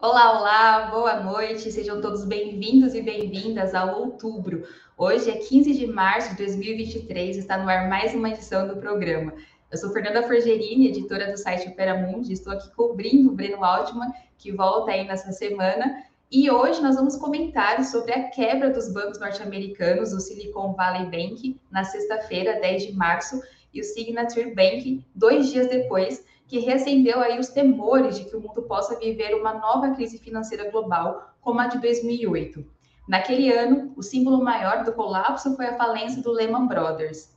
Olá, olá, boa noite, sejam todos bem-vindos e bem-vindas ao Outubro. Hoje é 15 de março de 2023, está no ar mais uma edição do programa. Eu sou Fernanda Forgerini, editora do site Operamundi, estou aqui cobrindo o Breno Altman, que volta aí nessa semana, e hoje nós vamos comentar sobre a quebra dos bancos norte-americanos, o Silicon Valley Bank, na sexta-feira, 10 de março, e o Signature Bank, dois dias depois, que reacendeu aí os temores de que o mundo possa viver uma nova crise financeira global, como a de 2008. Naquele ano, o símbolo maior do colapso foi a falência do Lehman Brothers.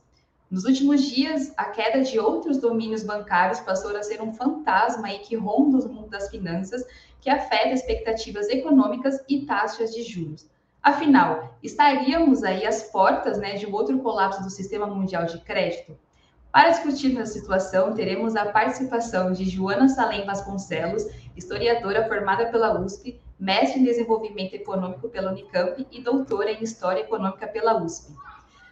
Nos últimos dias, a queda de outros domínios bancários passou a ser um fantasma aí que ronda o mundo das finanças, que afeta expectativas econômicas e taxas de juros. Afinal, estaríamos aí às portas né, de um outro colapso do sistema mundial de crédito? Para discutir a situação, teremos a participação de Joana Salem Vasconcelos, historiadora formada pela USP, mestre em desenvolvimento econômico pela Unicamp e doutora em História Econômica pela USP.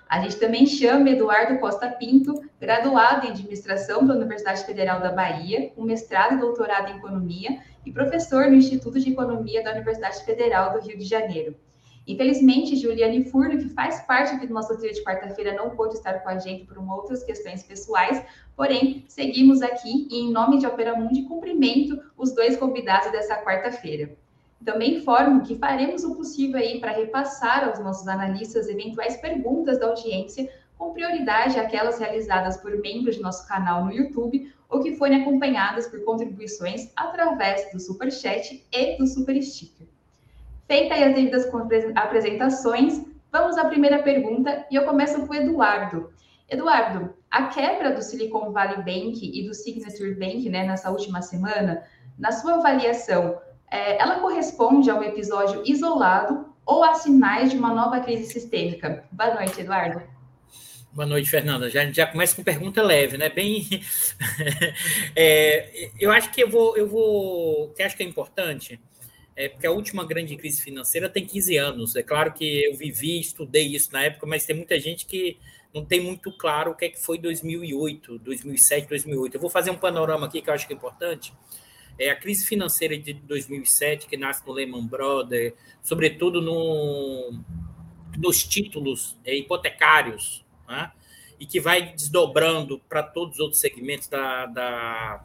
A gente também chama Eduardo Costa Pinto, graduado em administração pela Universidade Federal da Bahia, com mestrado e doutorado em economia e professor no Instituto de Economia da Universidade Federal do Rio de Janeiro. Infelizmente, Juliane Furno, que faz parte aqui do nosso trio de quarta-feira, não pôde estar com a gente por outras questões pessoais, porém, seguimos aqui e, em nome de Opera Mundi, cumprimento os dois convidados dessa quarta-feira. Também informo que faremos o possível aí para repassar aos nossos analistas eventuais perguntas da audiência, com prioridade aquelas realizadas por membros do nosso canal no YouTube ou que forem acompanhadas por contribuições através do Super Chat e do Super Sticker. Feita aí as devidas apresentações, vamos à primeira pergunta e eu começo com o Eduardo. Eduardo, a quebra do Silicon Valley Bank e do Signature Bank né, nessa última semana, na sua avaliação, é, ela corresponde a um episódio isolado ou a sinais de uma nova crise sistêmica? Boa noite, Eduardo. Boa noite, Fernanda. Já, já começa com pergunta leve, né? Bem, é, eu acho que eu vou, eu vou, que acho que é importante é porque a última grande crise financeira tem 15 anos. É claro que eu vivi, estudei isso na época, mas tem muita gente que não tem muito claro o que é que foi 2008, 2007, 2008. Eu vou fazer um panorama aqui que eu acho que é importante. É a crise financeira de 2007, que nasce no Lehman Brothers, sobretudo no, nos títulos é, hipotecários, né? e que vai desdobrando para todos os outros segmentos da, da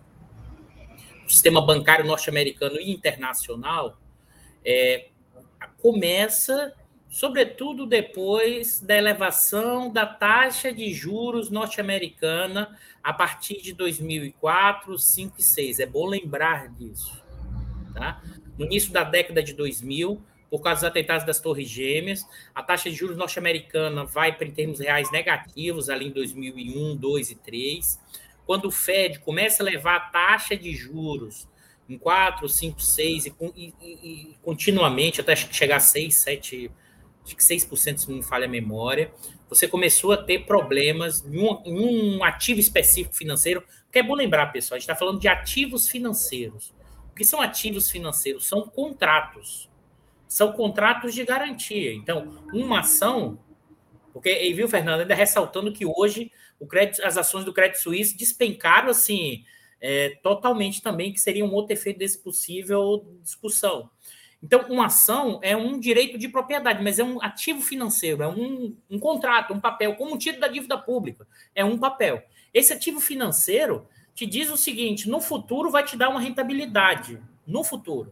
do sistema bancário norte-americano e internacional, é, começa, sobretudo depois da elevação da taxa de juros norte-americana a partir de 2004, 5 e 6. É bom lembrar disso. Tá? No início da década de 2000, por causa dos atentados das Torres Gêmeas, a taxa de juros norte-americana vai para, em termos reais, negativos ali em 2001, 2 e 3. Quando o Fed começa a levar a taxa de juros em 4, 5, 6 e, e, e continuamente até chegar a 6, 7, acho que 6% se não me falha a memória, você começou a ter problemas em um, em um ativo específico financeiro, que é bom lembrar, pessoal, a gente está falando de ativos financeiros. O que são ativos financeiros? São contratos. São contratos de garantia. Então, uma ação, porque, e viu, Fernando, ainda ressaltando que hoje o crédito, as ações do Crédito Suíço despencaram assim é, totalmente também, que seria um outro efeito desse possível discussão. Então, uma ação é um direito de propriedade, mas é um ativo financeiro, é um, um contrato, um papel, como o título da dívida pública, é um papel. Esse ativo financeiro te diz o seguinte: no futuro vai te dar uma rentabilidade. No futuro.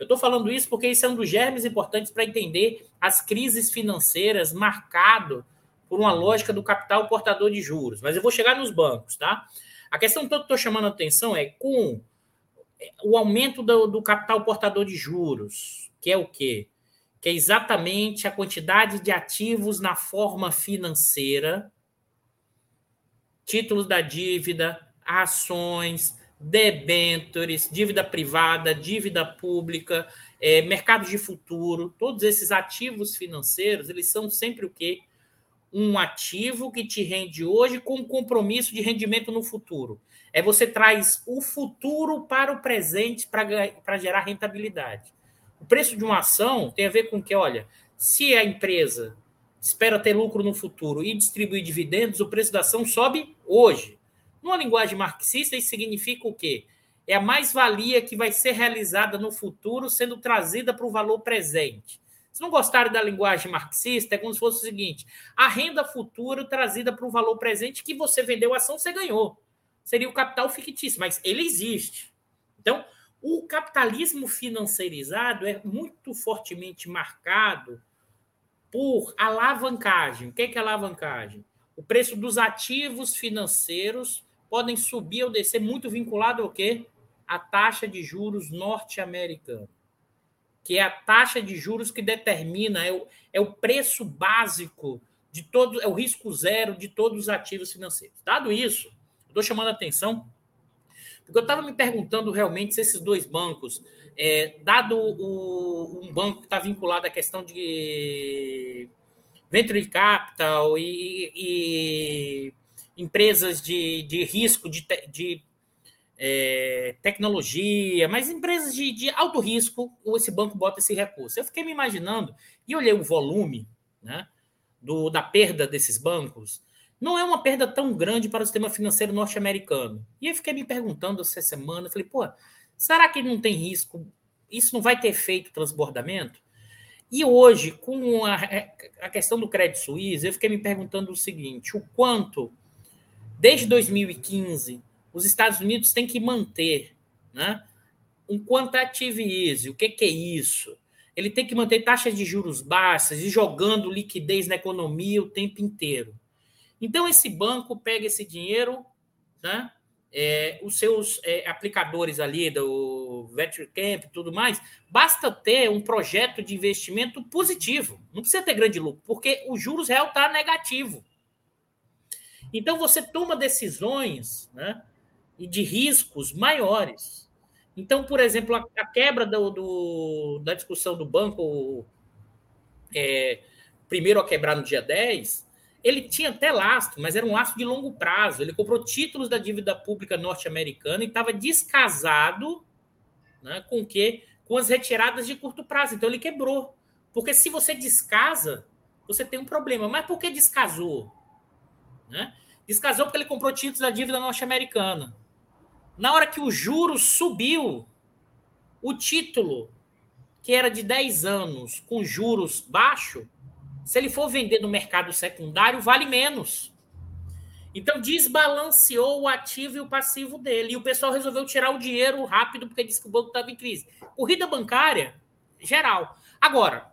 Eu estou falando isso porque isso é um dos germes importantes para entender as crises financeiras marcado por uma lógica do capital portador de juros. Mas eu vou chegar nos bancos, tá? A questão que eu estou chamando a atenção é com o aumento do, do, capital portador de juros, que é o quê? Que é exatamente a quantidade de ativos na forma financeira, títulos da dívida, ações, debêntures, dívida privada, dívida pública, é, mercados de futuro, todos esses ativos financeiros, eles são sempre o quê? Um ativo que te rende hoje com um compromisso de rendimento no futuro. É você traz o futuro para o presente para gerar rentabilidade. O preço de uma ação tem a ver com que, olha, se a empresa espera ter lucro no futuro e distribuir dividendos, o preço da ação sobe hoje. Numa linguagem marxista, isso significa o quê? é a mais-valia que vai ser realizada no futuro sendo trazida para o valor presente. Se não gostarem da linguagem marxista, é como se fosse o seguinte: a renda futura trazida para o valor presente que você vendeu a ação, você ganhou. Seria o capital fictício, mas ele existe. Então, o capitalismo financeirizado é muito fortemente marcado por alavancagem. O que é, é alavancagem? O preço dos ativos financeiros podem subir ou descer muito vinculado ao quê? A taxa de juros norte-americana, que é a taxa de juros que determina, é o, é o preço básico de todo, é o risco zero de todos os ativos financeiros. Dado isso, estou chamando a atenção, porque eu estava me perguntando realmente se esses dois bancos, é, dado o, um banco que está vinculado à questão de venture capital e, e empresas de, de risco de, de é, tecnologia, mas empresas de, de alto risco, esse banco bota esse recurso. Eu fiquei me imaginando e olhei o volume né, do, da perda desses bancos. Não é uma perda tão grande para o sistema financeiro norte-americano. E eu fiquei me perguntando essa semana, falei, pô, será que não tem risco? Isso não vai ter feito transbordamento? E hoje, com a, a questão do Credit Suisse, eu fiquei me perguntando o seguinte: o quanto Desde 2015, os Estados Unidos têm que manter né, um quantitative easy. O que, que é isso? Ele tem que manter taxas de juros baixas e jogando liquidez na economia o tempo inteiro. Então, esse banco pega esse dinheiro, né, é, os seus é, aplicadores ali do Venture Camp e tudo mais, basta ter um projeto de investimento positivo. Não precisa ter grande lucro, porque o juros real está negativo. Então você toma decisões né, de riscos maiores. Então, por exemplo, a, a quebra do, do, da discussão do banco, é, primeiro a quebrar no dia 10, ele tinha até lastro, mas era um lastro de longo prazo. Ele comprou títulos da dívida pública norte-americana e estava descasado né, com que com as retiradas de curto prazo. Então ele quebrou. Porque se você descasa, você tem um problema. Mas por que descasou? Né? Descasou porque ele comprou títulos da dívida norte-americana. Na hora que o juro subiu, o título, que era de 10 anos, com juros baixos, se ele for vender no mercado secundário, vale menos. Então desbalanceou o ativo e o passivo dele. E o pessoal resolveu tirar o dinheiro rápido porque disse que o banco estava em crise. Corrida bancária, geral. Agora,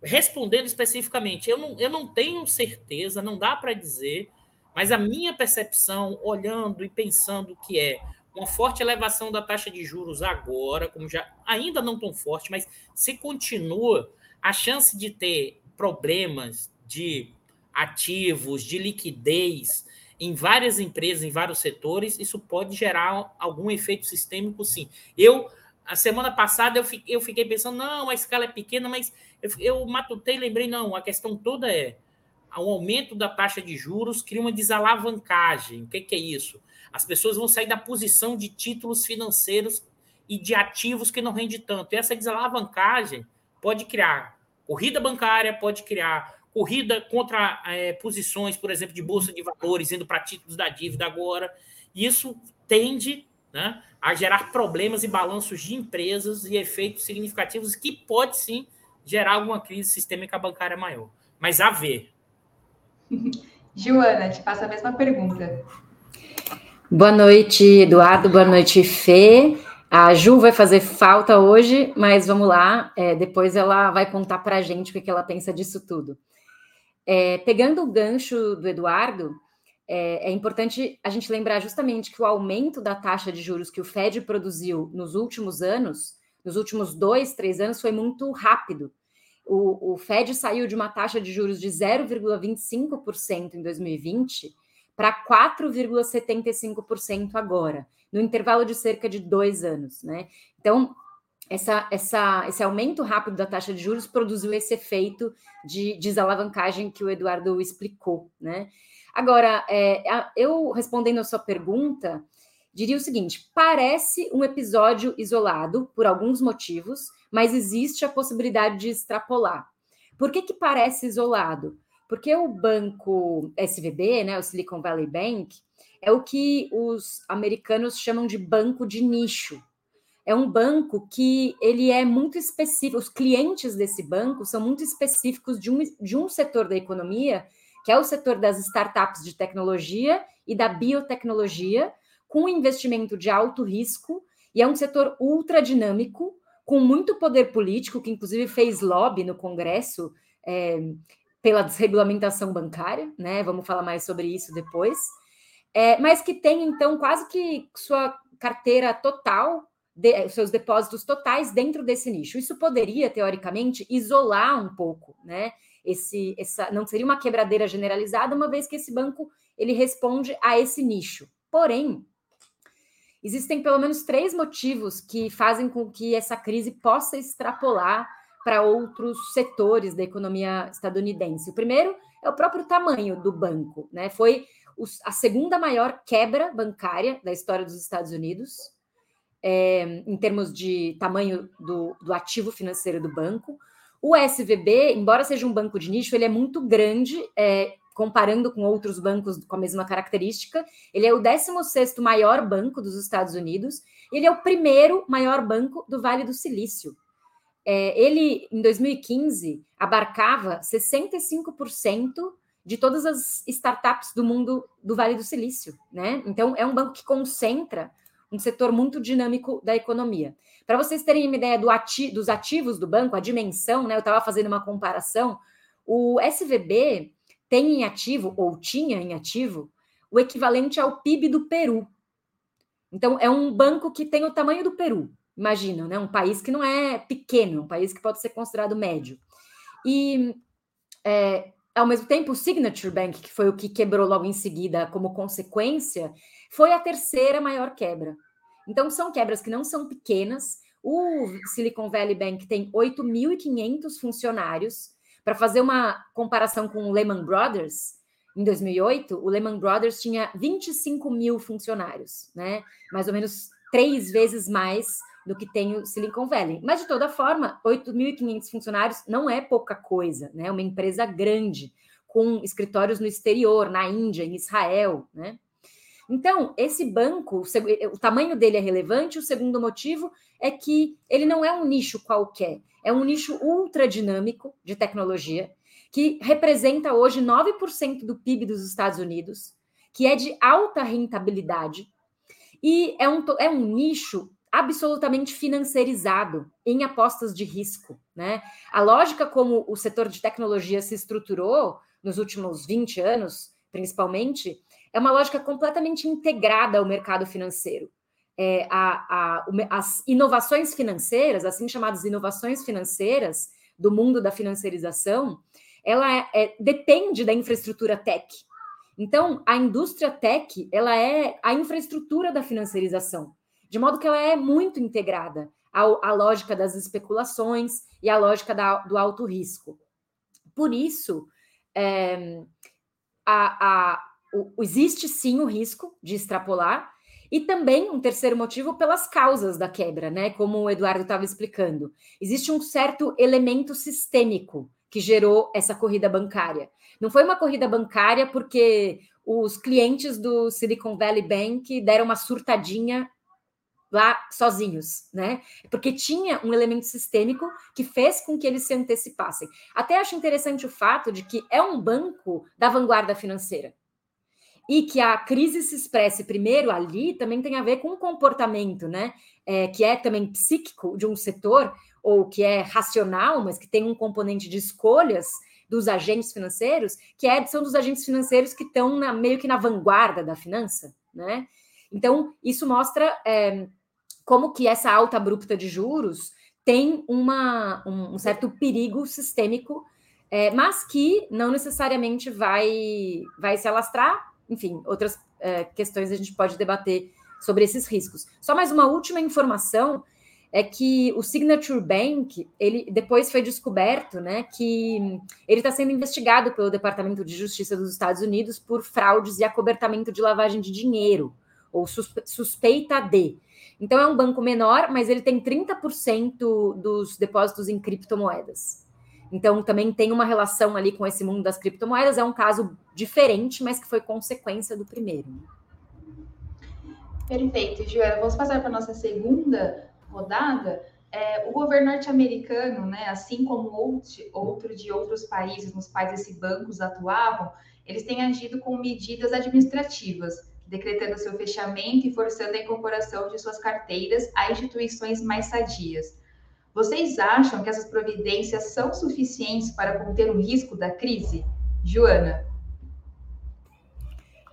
respondendo especificamente, eu não, eu não tenho certeza, não dá para dizer mas a minha percepção, olhando e pensando que é uma forte elevação da taxa de juros agora, como já ainda não tão forte, mas se continua, a chance de ter problemas de ativos, de liquidez em várias empresas, em vários setores, isso pode gerar algum efeito sistêmico, sim. Eu, a semana passada, eu fiquei, pensando, não, a escala é pequena, mas eu, matutei, lembrei, não, a questão toda é o aumento da taxa de juros cria uma desalavancagem. O que é isso? As pessoas vão sair da posição de títulos financeiros e de ativos que não rende tanto. E essa desalavancagem pode criar corrida bancária, pode criar corrida contra é, posições, por exemplo, de bolsa de valores, indo para títulos da dívida agora. Isso tende né, a gerar problemas e balanços de empresas e efeitos significativos que pode sim gerar alguma crise sistêmica bancária maior. Mas a ver, Joana, te faço a mesma pergunta. Boa noite, Eduardo. Boa noite, Fê. A Ju vai fazer falta hoje, mas vamos lá. É, depois ela vai contar para a gente o que, ela pensa disso tudo. É, pegando o gancho do Eduardo, é, é, importante a gente lembrar justamente que o aumento da taxa de juros que o Fed produziu nos últimos anos, nos últimos dois, três anos, foi muito rápido o, o Fed saiu de uma taxa de juros de 0,25% em 2020 para 4,75% agora, no intervalo de cerca de dois anos, né? Então, essa, essa, esse aumento rápido da taxa de juros produziu esse efeito de desalavancagem que o Eduardo explicou, né? Agora, é, eu respondendo a sua pergunta, diria o seguinte: parece um episódio isolado por alguns motivos, mas existe a possibilidade de extrapolar. Por que, que parece isolado? Porque o banco SVB, né, o Silicon Valley Bank, é o que os americanos chamam de banco de nicho. É um banco que ele é muito específico, os clientes desse banco são muito específicos de um, de um setor da economia, que é o setor das startups de tecnologia e da biotecnologia, com investimento de alto risco, e é um setor ultra dinâmico, com muito poder político, que inclusive fez lobby no Congresso é, pela desregulamentação bancária, né? Vamos falar mais sobre isso depois. É, mas que tem, então, quase que sua carteira total, de, seus depósitos totais dentro desse nicho. Isso poderia, teoricamente, isolar um pouco, né? Esse, essa, não seria uma quebradeira generalizada, uma vez que esse banco ele responde a esse nicho. Porém, existem pelo menos três motivos que fazem com que essa crise possa extrapolar para outros setores da economia estadunidense. O primeiro é o próprio tamanho do banco, né? Foi a segunda maior quebra bancária da história dos Estados Unidos, é, em termos de tamanho do, do ativo financeiro do banco. O SVB, embora seja um banco de nicho, ele é muito grande, é, comparando com outros bancos com a mesma característica. Ele é o 16º maior banco dos Estados Unidos. Ele é o primeiro maior banco do Vale do Silício. É, ele, em 2015, abarcava 65% de todas as startups do mundo do Vale do Silício, né? Então, é um banco que concentra um setor muito dinâmico da economia. Para vocês terem uma ideia do ati dos ativos do banco, a dimensão, né? Eu estava fazendo uma comparação. O SVB tem em ativo, ou tinha em ativo, o equivalente ao PIB do Peru. Então, é um banco que tem o tamanho do Peru. Imagina, né? Um país que não é pequeno, um país que pode ser considerado médio. E, é, ao mesmo tempo, o Signature Bank, que foi o que quebrou logo em seguida como consequência, foi a terceira maior quebra. Então, são quebras que não são pequenas. O Silicon Valley Bank tem 8.500 funcionários. Para fazer uma comparação com o Lehman Brothers, em 2008, o Lehman Brothers tinha 25 mil funcionários, né? Mais ou menos três vezes mais do que tem o Silicon Valley. Mas, de toda forma, 8.500 funcionários não é pouca coisa, né? Uma empresa grande, com escritórios no exterior, na Índia, em Israel, né? Então, esse banco, o tamanho dele é relevante. O segundo motivo é que ele não é um nicho qualquer, é um nicho ultra dinâmico de tecnologia, que representa hoje 9% do PIB dos Estados Unidos, que é de alta rentabilidade, e é um, é um nicho absolutamente financiarizado em apostas de risco. Né? A lógica como o setor de tecnologia se estruturou nos últimos 20 anos, principalmente, é uma lógica completamente integrada ao mercado financeiro. É, a, a, as inovações financeiras, assim chamadas inovações financeiras do mundo da financiarização, ela é, é, depende da infraestrutura tech. Então, a indústria tech, ela é a infraestrutura da financiarização de modo que ela é muito integrada à, à lógica das especulações e à lógica da, do alto risco. Por isso, é, a, a, o, existe sim o risco de extrapolar, e também um terceiro motivo pelas causas da quebra, né? Como o Eduardo estava explicando. Existe um certo elemento sistêmico que gerou essa corrida bancária. Não foi uma corrida bancária porque os clientes do Silicon Valley Bank deram uma surtadinha lá sozinhos, né? Porque tinha um elemento sistêmico que fez com que eles se antecipassem. Até acho interessante o fato de que é um banco da vanguarda financeira. E que a crise se expresse primeiro ali também tem a ver com o comportamento, né? É, que é também psíquico de um setor, ou que é racional, mas que tem um componente de escolhas dos agentes financeiros, que é, são dos agentes financeiros que estão meio que na vanguarda da finança, né? Então, isso mostra é, como que essa alta abrupta de juros tem uma, um, um certo perigo sistêmico, é, mas que não necessariamente vai, vai se alastrar. Enfim, outras é, questões a gente pode debater sobre esses riscos. Só mais uma última informação é que o Signature Bank, ele depois foi descoberto, né, que ele está sendo investigado pelo Departamento de Justiça dos Estados Unidos por fraudes e acobertamento de lavagem de dinheiro ou suspeita de. Então é um banco menor, mas ele tem 30% dos depósitos em criptomoedas. Então, também tem uma relação ali com esse mundo das criptomoedas. É um caso diferente, mas que foi consequência do primeiro. Perfeito, Joana. Vamos passar para a nossa segunda rodada. É, o governo norte-americano, né, assim como outro, outro de outros países nos quais esses bancos atuavam, eles têm agido com medidas administrativas, decretando seu fechamento e forçando a incorporação de suas carteiras a instituições mais sadias. Vocês acham que essas providências são suficientes para conter o risco da crise? Joana.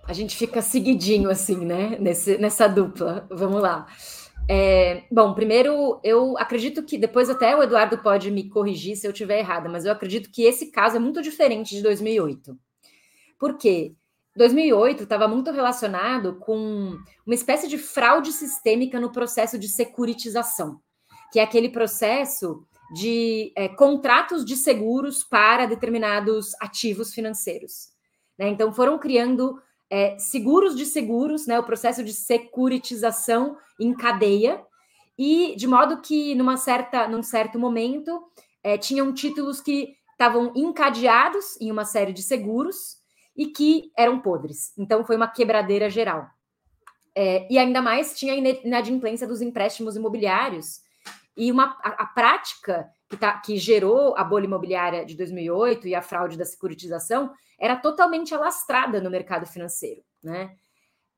A gente fica seguidinho assim, né? Nesse, nessa dupla. Vamos lá. É, bom, primeiro, eu acredito que depois até o Eduardo pode me corrigir se eu estiver errada, mas eu acredito que esse caso é muito diferente de 2008. Por quê? 2008 estava muito relacionado com uma espécie de fraude sistêmica no processo de securitização que é aquele processo de é, contratos de seguros para determinados ativos financeiros. Né? Então, foram criando é, seguros de seguros, né? o processo de securitização em cadeia, e de modo que, numa certa, num certo momento, é, tinham títulos que estavam encadeados em uma série de seguros e que eram podres. Então, foi uma quebradeira geral. É, e ainda mais tinha a inadimplência dos empréstimos imobiliários, e uma, a, a prática que, tá, que gerou a bolha imobiliária de 2008 e a fraude da securitização era totalmente alastrada no mercado financeiro. Né?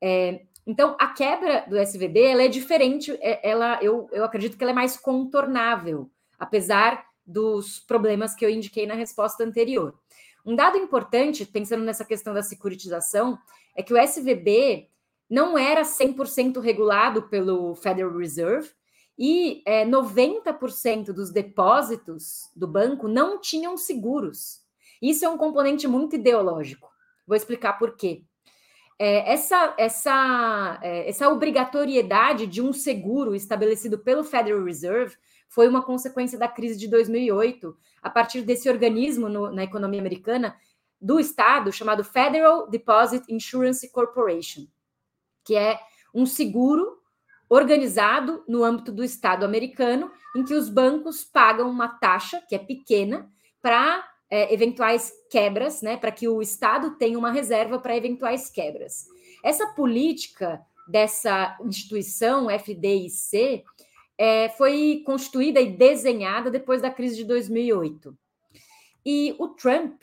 É, então, a quebra do SVB ela é diferente, é, ela, eu, eu acredito que ela é mais contornável, apesar dos problemas que eu indiquei na resposta anterior. Um dado importante, pensando nessa questão da securitização, é que o SVB não era 100% regulado pelo Federal Reserve, e é, 90% dos depósitos do banco não tinham seguros. Isso é um componente muito ideológico. Vou explicar por quê. É, essa, essa, é, essa obrigatoriedade de um seguro estabelecido pelo Federal Reserve foi uma consequência da crise de 2008, a partir desse organismo no, na economia americana do Estado chamado Federal Deposit Insurance Corporation, que é um seguro organizado no âmbito do Estado americano, em que os bancos pagam uma taxa, que é pequena, para é, eventuais quebras, né, para que o Estado tenha uma reserva para eventuais quebras. Essa política dessa instituição FDIC é, foi constituída e desenhada depois da crise de 2008. E o Trump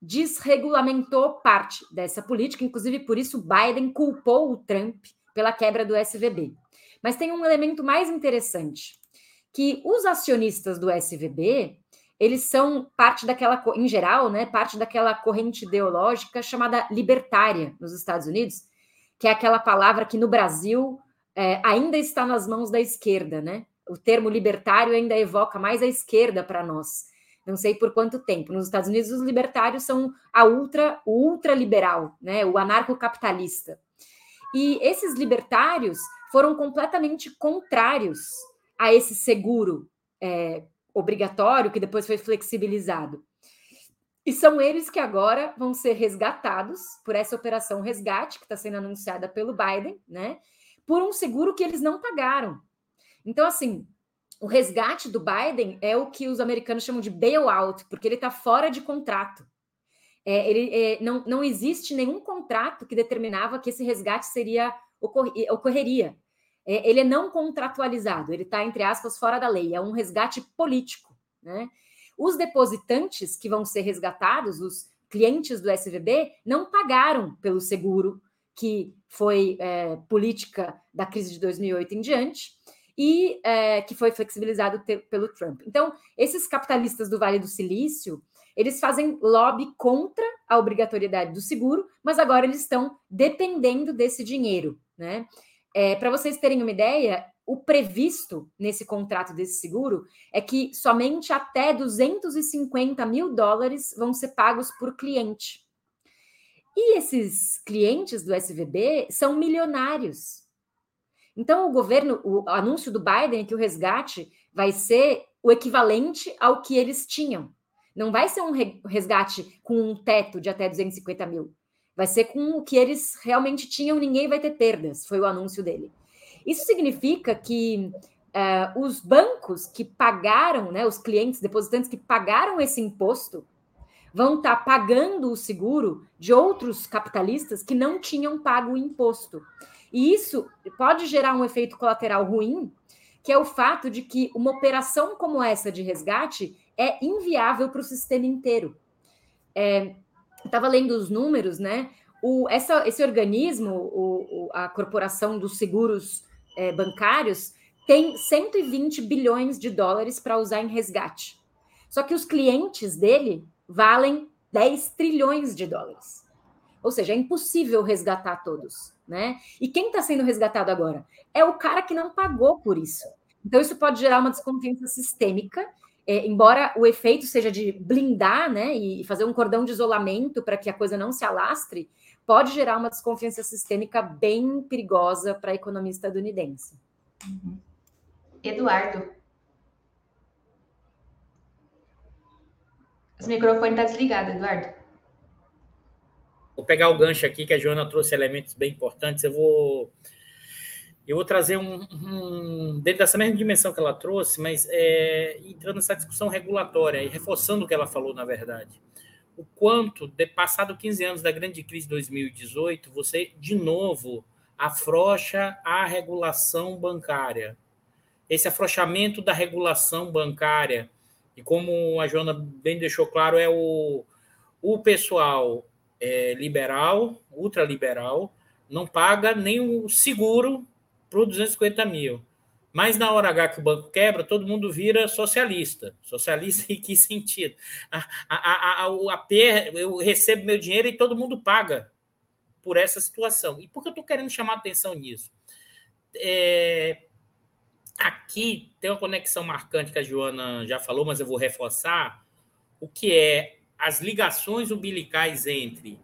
desregulamentou parte dessa política, inclusive por isso Biden culpou o Trump pela quebra do SVB. Mas tem um elemento mais interessante, que os acionistas do SVB, eles são parte daquela, em geral, né, parte daquela corrente ideológica chamada libertária nos Estados Unidos, que é aquela palavra que no Brasil é, ainda está nas mãos da esquerda, né? O termo libertário ainda evoca mais a esquerda para nós. Não sei por quanto tempo. Nos Estados Unidos, os libertários são a ultra, o ultraliberal, né? O anarcocapitalista. E esses libertários foram completamente contrários a esse seguro é, obrigatório que depois foi flexibilizado. E são eles que agora vão ser resgatados por essa operação resgate que está sendo anunciada pelo Biden, né? Por um seguro que eles não pagaram. Então, assim, o resgate do Biden é o que os americanos chamam de bailout, porque ele está fora de contrato. É, ele, é, não, não existe nenhum contrato que determinava que esse resgate seria ocorreria. É, ele é não contratualizado, ele está, entre aspas, fora da lei, é um resgate político. Né? Os depositantes que vão ser resgatados, os clientes do SVB, não pagaram pelo seguro que foi é, política da crise de 2008 em diante e é, que foi flexibilizado pelo Trump. Então, esses capitalistas do Vale do Silício, eles fazem lobby contra a obrigatoriedade do seguro, mas agora eles estão dependendo desse dinheiro. Né? É, Para vocês terem uma ideia, o previsto nesse contrato desse seguro é que somente até 250 mil dólares vão ser pagos por cliente. E esses clientes do SVB são milionários. Então, o governo, o anúncio do Biden é que o resgate vai ser o equivalente ao que eles tinham. Não vai ser um resgate com um teto de até 250 mil. Vai ser com o que eles realmente tinham, ninguém vai ter perdas, foi o anúncio dele. Isso significa que uh, os bancos que pagaram, né, os clientes depositantes que pagaram esse imposto, vão estar tá pagando o seguro de outros capitalistas que não tinham pago o imposto. E isso pode gerar um efeito colateral ruim, que é o fato de que uma operação como essa de resgate é inviável para o sistema inteiro. É, Estava lendo os números, né? O, essa, esse organismo, o, o, a Corporação dos Seguros é, Bancários, tem 120 bilhões de dólares para usar em resgate. Só que os clientes dele valem 10 trilhões de dólares. Ou seja, é impossível resgatar todos, né? E quem está sendo resgatado agora? É o cara que não pagou por isso. Então, isso pode gerar uma desconfiança sistêmica, é, embora o efeito seja de blindar, né, e fazer um cordão de isolamento para que a coisa não se alastre, pode gerar uma desconfiança sistêmica bem perigosa para a economia estadunidense. Uhum. Eduardo. O microfone está desligado, Eduardo. Vou pegar o gancho aqui, que a Joana trouxe elementos bem importantes. Eu vou, eu vou trazer um, um dentro dessa mesma dimensão que ela trouxe, mas é, entrando nessa discussão regulatória e reforçando o que ela falou, na verdade. O quanto, de, passado 15 anos da grande crise de 2018, você, de novo, afrouxa a regulação bancária. Esse afrouxamento da regulação bancária e como a Joana bem deixou claro, é o, o pessoal é, liberal, ultraliberal, não paga nem o seguro para 250 mil. Mas na hora H que o banco quebra, todo mundo vira socialista. Socialista em que sentido? A, a, a, a, a eu recebo meu dinheiro e todo mundo paga por essa situação. E por que eu estou querendo chamar atenção nisso? É, Aqui tem uma conexão marcante que a Joana já falou, mas eu vou reforçar, o que é as ligações umbilicais entre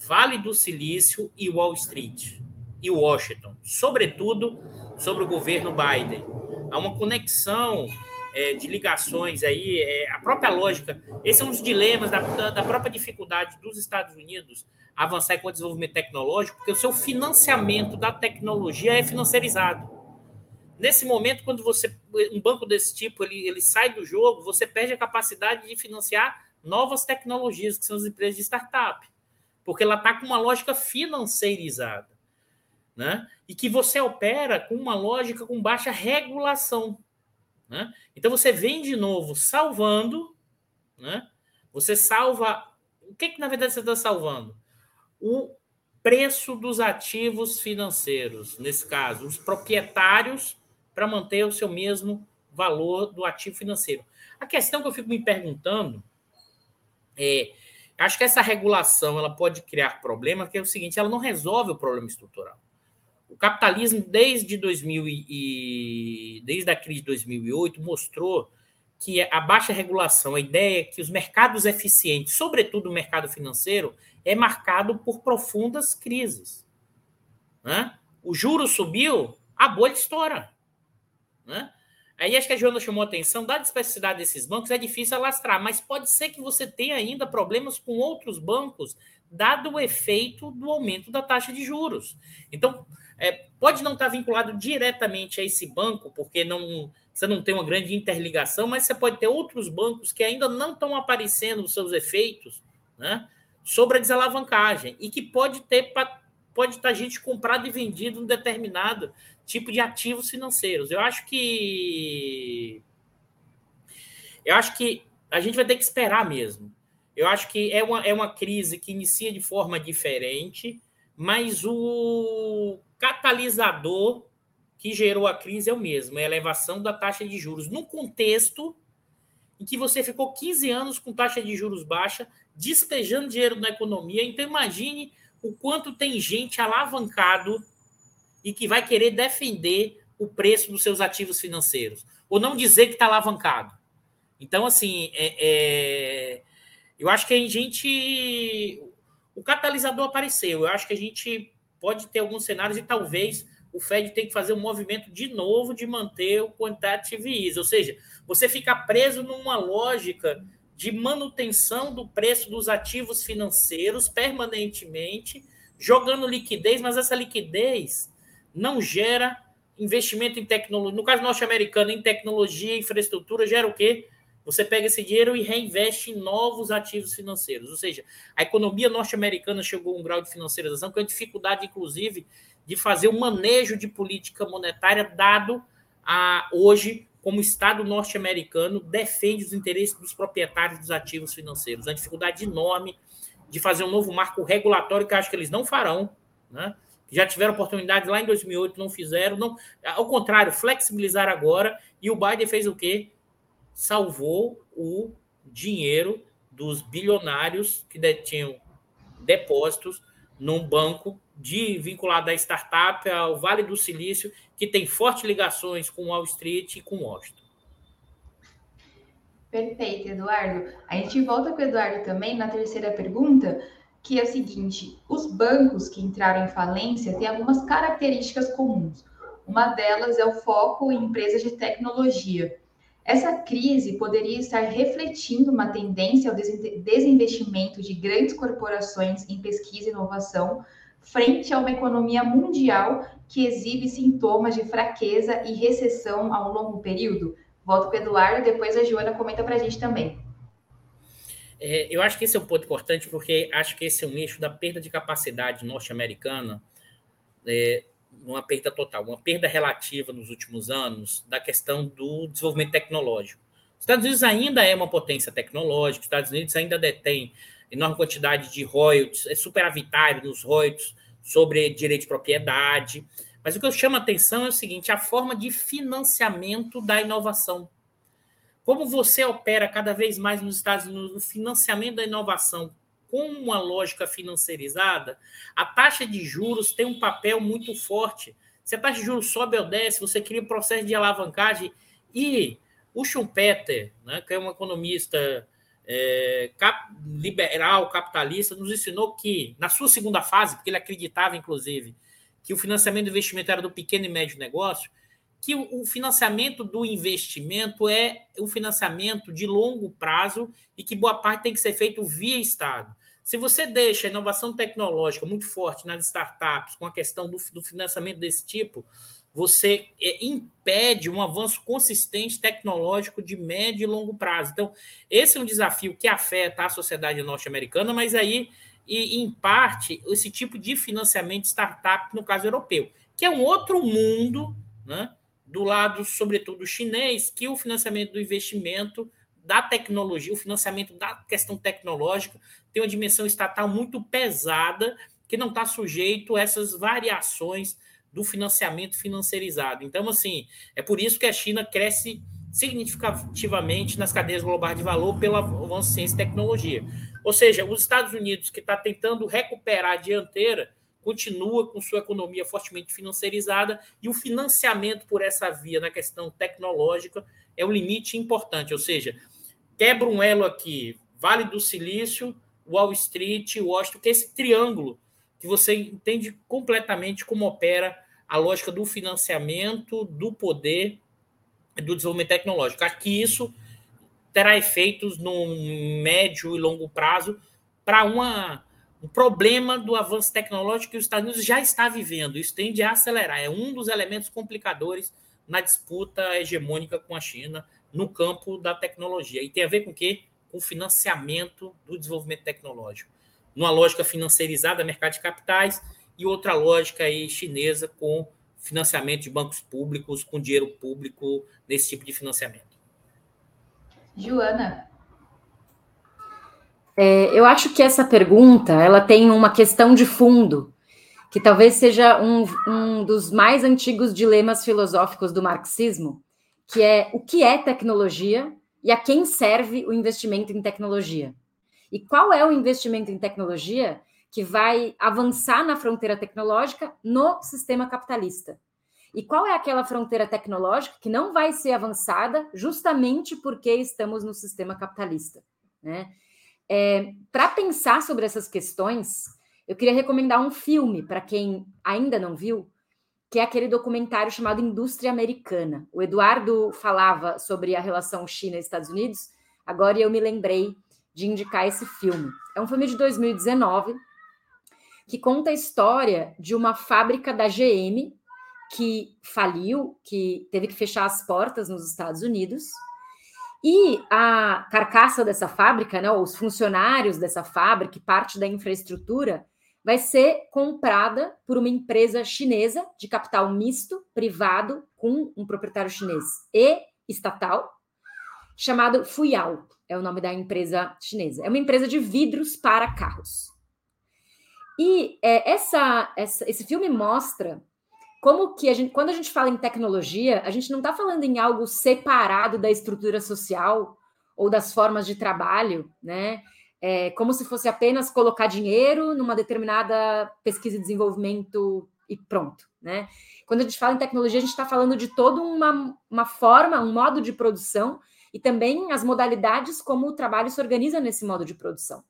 Vale do Silício e Wall Street e Washington, sobretudo sobre o governo Biden. Há uma conexão é, de ligações aí, é, a própria lógica. Esse é um dos dilemas da, da, própria dificuldade dos Estados Unidos avançar com o desenvolvimento tecnológico, porque o seu financiamento da tecnologia é financiarizado. Nesse momento, quando você um banco desse tipo ele, ele sai do jogo, você perde a capacidade de financiar novas tecnologias, que são as empresas de startup, porque ela está com uma lógica financeirizada, né? E que você opera com uma lógica com baixa regulação, né? Então você vem de novo salvando, né? Você salva o que, que na verdade você está salvando? O preço dos ativos financeiros, nesse caso, os proprietários para manter o seu mesmo valor do ativo financeiro. A questão que eu fico me perguntando é, acho que essa regulação ela pode criar problema, que é o seguinte, ela não resolve o problema estrutural. O capitalismo desde 2000 e desde a crise de 2008 mostrou que a baixa regulação, a ideia é que os mercados eficientes, sobretudo o mercado financeiro, é marcado por profundas crises. Né? O juro subiu, a bolha estoura. Né? Aí acho que a Joana chamou a atenção, da especificidade desses bancos, é difícil alastrar, mas pode ser que você tenha ainda problemas com outros bancos, dado o efeito do aumento da taxa de juros. Então, é, pode não estar vinculado diretamente a esse banco, porque não, você não tem uma grande interligação, mas você pode ter outros bancos que ainda não estão aparecendo os seus efeitos né, sobre a desalavancagem e que pode ter pode estar gente comprado e vendido um determinado tipo de ativos financeiros. Eu acho que eu acho que a gente vai ter que esperar mesmo. Eu acho que é uma, é uma crise que inicia de forma diferente, mas o catalisador que gerou a crise é o mesmo, é a elevação da taxa de juros, num contexto em que você ficou 15 anos com taxa de juros baixa, despejando dinheiro na economia. Então imagine o quanto tem gente alavancado e que vai querer defender o preço dos seus ativos financeiros, ou não dizer que está alavancado. Então, assim, é, é, eu acho que a gente. O catalisador apareceu. Eu acho que a gente pode ter alguns cenários e talvez o Fed tenha que fazer um movimento de novo de manter o quantitative easy. Ou seja, você fica preso numa lógica de manutenção do preço dos ativos financeiros permanentemente, jogando liquidez, mas essa liquidez não gera investimento em tecnologia, no caso norte-americano, em tecnologia, infraestrutura, gera o quê? Você pega esse dinheiro e reinveste em novos ativos financeiros. Ou seja, a economia norte-americana chegou a um grau de financiarização com a dificuldade, inclusive, de fazer o manejo de política monetária, dado a hoje como o Estado norte-americano defende os interesses dos proprietários dos ativos financeiros. Uma dificuldade enorme de fazer um novo marco regulatório que acho que eles não farão, né? Já tiveram oportunidade lá em 2008, não fizeram. Não, ao contrário, flexibilizar agora. E o Biden fez o quê? Salvou o dinheiro dos bilionários que detinham depósitos num banco de vinculado à startup, ao Vale do Silício, que tem fortes ligações com Wall Street e com Washington. Perfeito, Eduardo. A gente volta com o Eduardo também na terceira pergunta, que é o seguinte: os bancos que entraram em falência têm algumas características comuns. Uma delas é o foco em empresas de tecnologia. Essa crise poderia estar refletindo uma tendência ao desinvestimento de grandes corporações em pesquisa e inovação, frente a uma economia mundial que exibe sintomas de fraqueza e recessão ao longo período? Volto para o Eduardo, depois a Joana comenta para a gente também. É, eu acho que esse é um ponto importante, porque acho que esse é um eixo da perda de capacidade norte-americana, é, uma perda total, uma perda relativa nos últimos anos da questão do desenvolvimento tecnológico. Os Estados Unidos ainda é uma potência tecnológica, os Estados Unidos ainda detém enorme quantidade de royalties, é superavitário nos royalties sobre direito de propriedade. Mas o que eu chamo a atenção é o seguinte: a forma de financiamento da inovação. Como você opera cada vez mais nos Estados Unidos no financiamento da inovação com uma lógica financeirizada, a taxa de juros tem um papel muito forte. Se a taxa de juros sobe ou desce, você cria um processo de alavancagem. E o Schumpeter, né, que é um economista é, cap, liberal, capitalista, nos ensinou que, na sua segunda fase, porque ele acreditava, inclusive, que o financiamento do investimento era do pequeno e médio negócio, que o, financiamento do investimento é o financiamento de longo prazo e que boa parte tem que ser feito via Estado. Se você deixa a inovação tecnológica muito forte nas startups, com a questão do, do financiamento desse tipo, você é, impede um avanço consistente tecnológico de médio e longo prazo. Então, esse é um desafio que afeta a sociedade norte-americana, mas aí, e, em parte, esse tipo de financiamento de startup, no caso europeu, que é um outro mundo, né, do lado, sobretudo, chinês, que o financiamento do investimento da tecnologia, o financiamento da questão tecnológica, tem uma dimensão estatal muito pesada, que não está sujeito a essas variações do financiamento financeirizado. Então, assim, é por isso que a China cresce significativamente nas cadeias globais de valor pela avanço ciência e tecnologia. Ou seja, os Estados Unidos, que está tentando recuperar a dianteira, continua com sua economia fortemente financeirizada e o financiamento por essa via na questão tecnológica é um limite importante. Ou seja, quebra um elo aqui, Vale do Silício, Wall Street, Washington, que é esse triângulo que você entende completamente como opera a lógica do financiamento, do poder e do desenvolvimento tecnológico. Aqui isso terá efeitos no médio e longo prazo para um problema do avanço tecnológico que os Estados Unidos já está vivendo. Isso tende a acelerar. É um dos elementos complicadores na disputa hegemônica com a China no campo da tecnologia. E tem a ver com o quê? Com o financiamento do desenvolvimento tecnológico numa lógica financeirizada, mercado de capitais, e outra lógica aí chinesa com financiamento de bancos públicos, com dinheiro público nesse tipo de financiamento. Joana. É, eu acho que essa pergunta ela tem uma questão de fundo, que talvez seja um, um dos mais antigos dilemas filosóficos do marxismo, que é o que é tecnologia e a quem serve o investimento em tecnologia. E qual é o investimento em tecnologia que vai avançar na fronteira tecnológica no sistema capitalista? E qual é aquela fronteira tecnológica que não vai ser avançada justamente porque estamos no sistema capitalista? Né? É, Para pensar sobre essas questões, eu queria recomendar um filme para quem ainda não viu, que é aquele documentário chamado Indústria Americana. O Eduardo falava sobre a relação China e Estados Unidos, agora eu me lembrei de indicar esse filme. É um filme de 2019 que conta a história de uma fábrica da GM que faliu, que teve que fechar as portas nos Estados Unidos. E a carcaça dessa fábrica, né, os funcionários dessa fábrica, parte da infraestrutura, vai ser comprada por uma empresa chinesa de capital misto, privado, com um proprietário chinês e estatal, chamado Fuyao, é o nome da empresa chinesa. É uma empresa de vidros para carros. E é, essa, essa, esse filme mostra como que a gente, quando a gente fala em tecnologia, a gente não está falando em algo separado da estrutura social ou das formas de trabalho, né? É como se fosse apenas colocar dinheiro numa determinada pesquisa e desenvolvimento e pronto, né? Quando a gente fala em tecnologia, a gente está falando de toda uma, uma forma, um modo de produção e também as modalidades como o trabalho se organiza nesse modo de produção.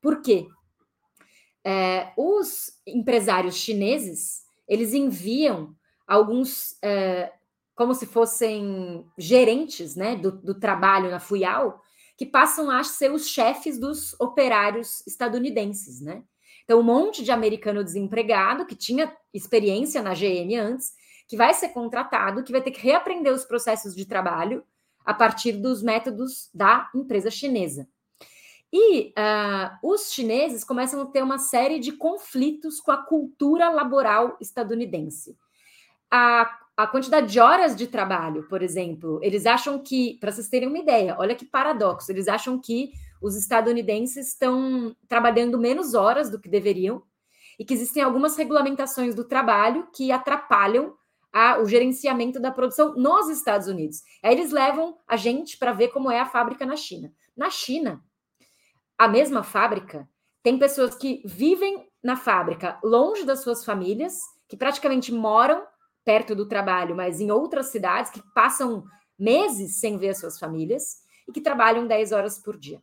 Por quê? É, os empresários chineses eles enviam alguns é, como se fossem gerentes né, do, do trabalho na Fuyao, que passam a ser os chefes dos operários estadunidenses, né? Então, um monte de americano desempregado que tinha experiência na GM antes, que vai ser contratado, que vai ter que reaprender os processos de trabalho a partir dos métodos da empresa chinesa. E uh, os chineses começam a ter uma série de conflitos com a cultura laboral estadunidense. A, a quantidade de horas de trabalho, por exemplo, eles acham que, para vocês terem uma ideia, olha que paradoxo, eles acham que os estadunidenses estão trabalhando menos horas do que deveriam e que existem algumas regulamentações do trabalho que atrapalham a, o gerenciamento da produção nos Estados Unidos. Aí eles levam a gente para ver como é a fábrica na China. Na China, a mesma fábrica, tem pessoas que vivem na fábrica longe das suas famílias, que praticamente moram perto do trabalho, mas em outras cidades, que passam meses sem ver as suas famílias e que trabalham 10 horas por dia,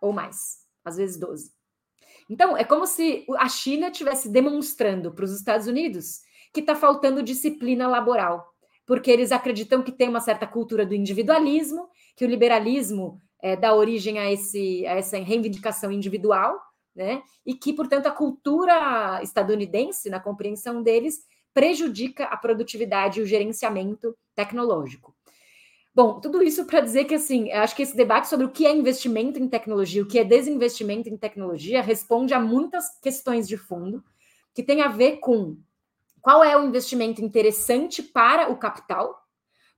ou mais, às vezes 12. Então, é como se a China estivesse demonstrando para os Estados Unidos que está faltando disciplina laboral, porque eles acreditam que tem uma certa cultura do individualismo, que o liberalismo é, dá origem a, esse, a essa reivindicação individual, né? E que, portanto, a cultura estadunidense, na compreensão deles, prejudica a produtividade e o gerenciamento tecnológico. Bom, tudo isso para dizer que, assim, acho que esse debate sobre o que é investimento em tecnologia, o que é desinvestimento em tecnologia, responde a muitas questões de fundo que tem a ver com qual é o investimento interessante para o capital,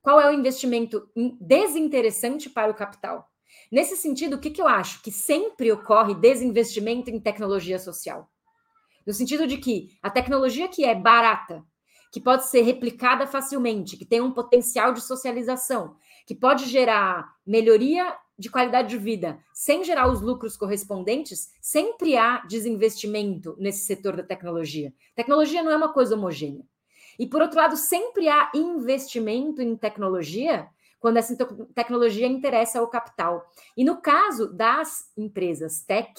qual é o investimento desinteressante para o capital. Nesse sentido, o que, que eu acho? Que sempre ocorre desinvestimento em tecnologia social. No sentido de que a tecnologia que é barata, que pode ser replicada facilmente, que tem um potencial de socialização, que pode gerar melhoria de qualidade de vida sem gerar os lucros correspondentes, sempre há desinvestimento nesse setor da tecnologia. Tecnologia não é uma coisa homogênea. E, por outro lado, sempre há investimento em tecnologia quando essa tecnologia interessa ao capital. E no caso das empresas tech,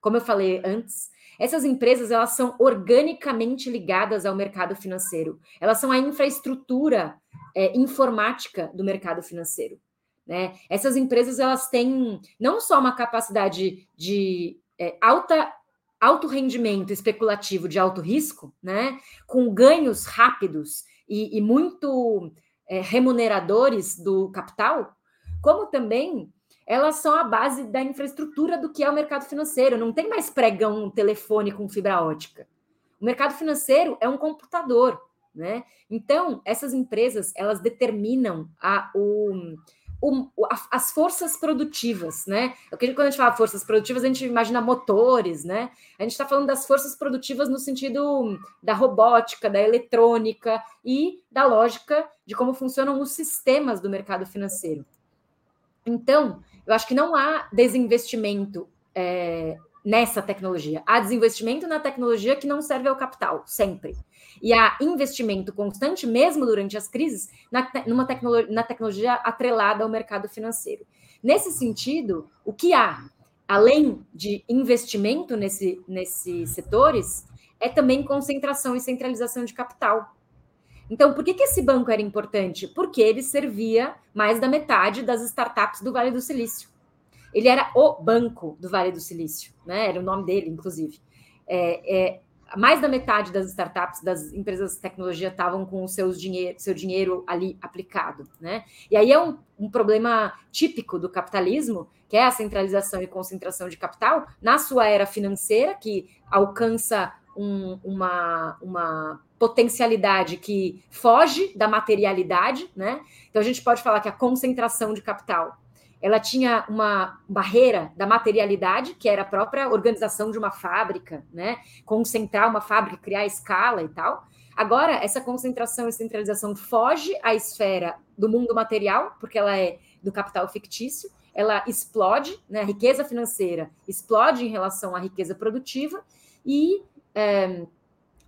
como eu falei antes, essas empresas elas são organicamente ligadas ao mercado financeiro. Elas são a infraestrutura é, informática do mercado financeiro. Né? Essas empresas elas têm não só uma capacidade de é, alta alto rendimento especulativo de alto risco, né? com ganhos rápidos e, e muito é, remuneradores do capital, como também elas são a base da infraestrutura do que é o mercado financeiro. Não tem mais pregão telefone com fibra ótica. O mercado financeiro é um computador, né? Então, essas empresas, elas determinam a, o, o, as forças produtivas, né? Porque quando a gente fala forças produtivas, a gente imagina motores, né? A gente está falando das forças produtivas no sentido da robótica, da eletrônica e da lógica de como funcionam os sistemas do mercado financeiro. Então, eu acho que não há desinvestimento é, nessa tecnologia. Há desinvestimento na tecnologia que não serve ao capital, sempre. E há investimento constante, mesmo durante as crises, na, numa tecnologia, na tecnologia atrelada ao mercado financeiro. Nesse sentido, o que há, além de investimento nesse, nesses setores, é também concentração e centralização de capital. Então, por que, que esse banco era importante? Porque ele servia mais da metade das startups do Vale do Silício. Ele era o banco do Vale do Silício, né? Era o nome dele, inclusive. É, é, mais da metade das startups, das empresas de tecnologia estavam com seus dinheiro, seu dinheiro ali aplicado, né? E aí é um, um, problema típico do capitalismo, que é a centralização e concentração de capital na sua era financeira, que alcança um, uma, uma potencialidade que foge da materialidade, né? Então a gente pode falar que a concentração de capital ela tinha uma barreira da materialidade, que era a própria organização de uma fábrica, né? Concentrar uma fábrica, criar escala e tal. Agora, essa concentração e centralização foge à esfera do mundo material, porque ela é do capital fictício, ela explode, né? A riqueza financeira explode em relação à riqueza produtiva, e, é,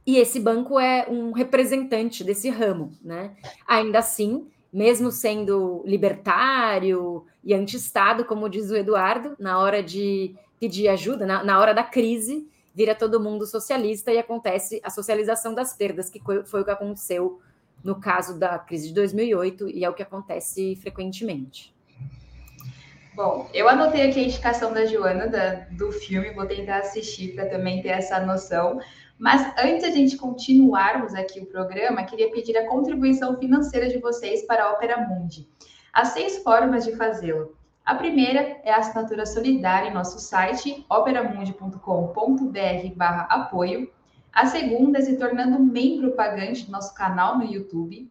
e esse banco é um representante desse ramo, né? Ainda assim, mesmo sendo libertário e anti-Estado, como diz o Eduardo, na hora de pedir ajuda, na, na, hora da crise, vira todo mundo socialista e acontece a socialização das perdas, que foi o que aconteceu no caso da crise de 2008 e é o que acontece frequentemente. Bom, eu anotei aqui a indicação da Joana da, do filme, vou tentar assistir para também ter essa noção. Mas antes a gente continuarmos aqui o programa, queria pedir a contribuição financeira de vocês para a Opera Mundi. Há seis formas de fazê-lo. A primeira é a assinatura solidária em nosso site operamundi.com.br/apoio. A segunda é se tornando membro pagante do nosso canal no YouTube.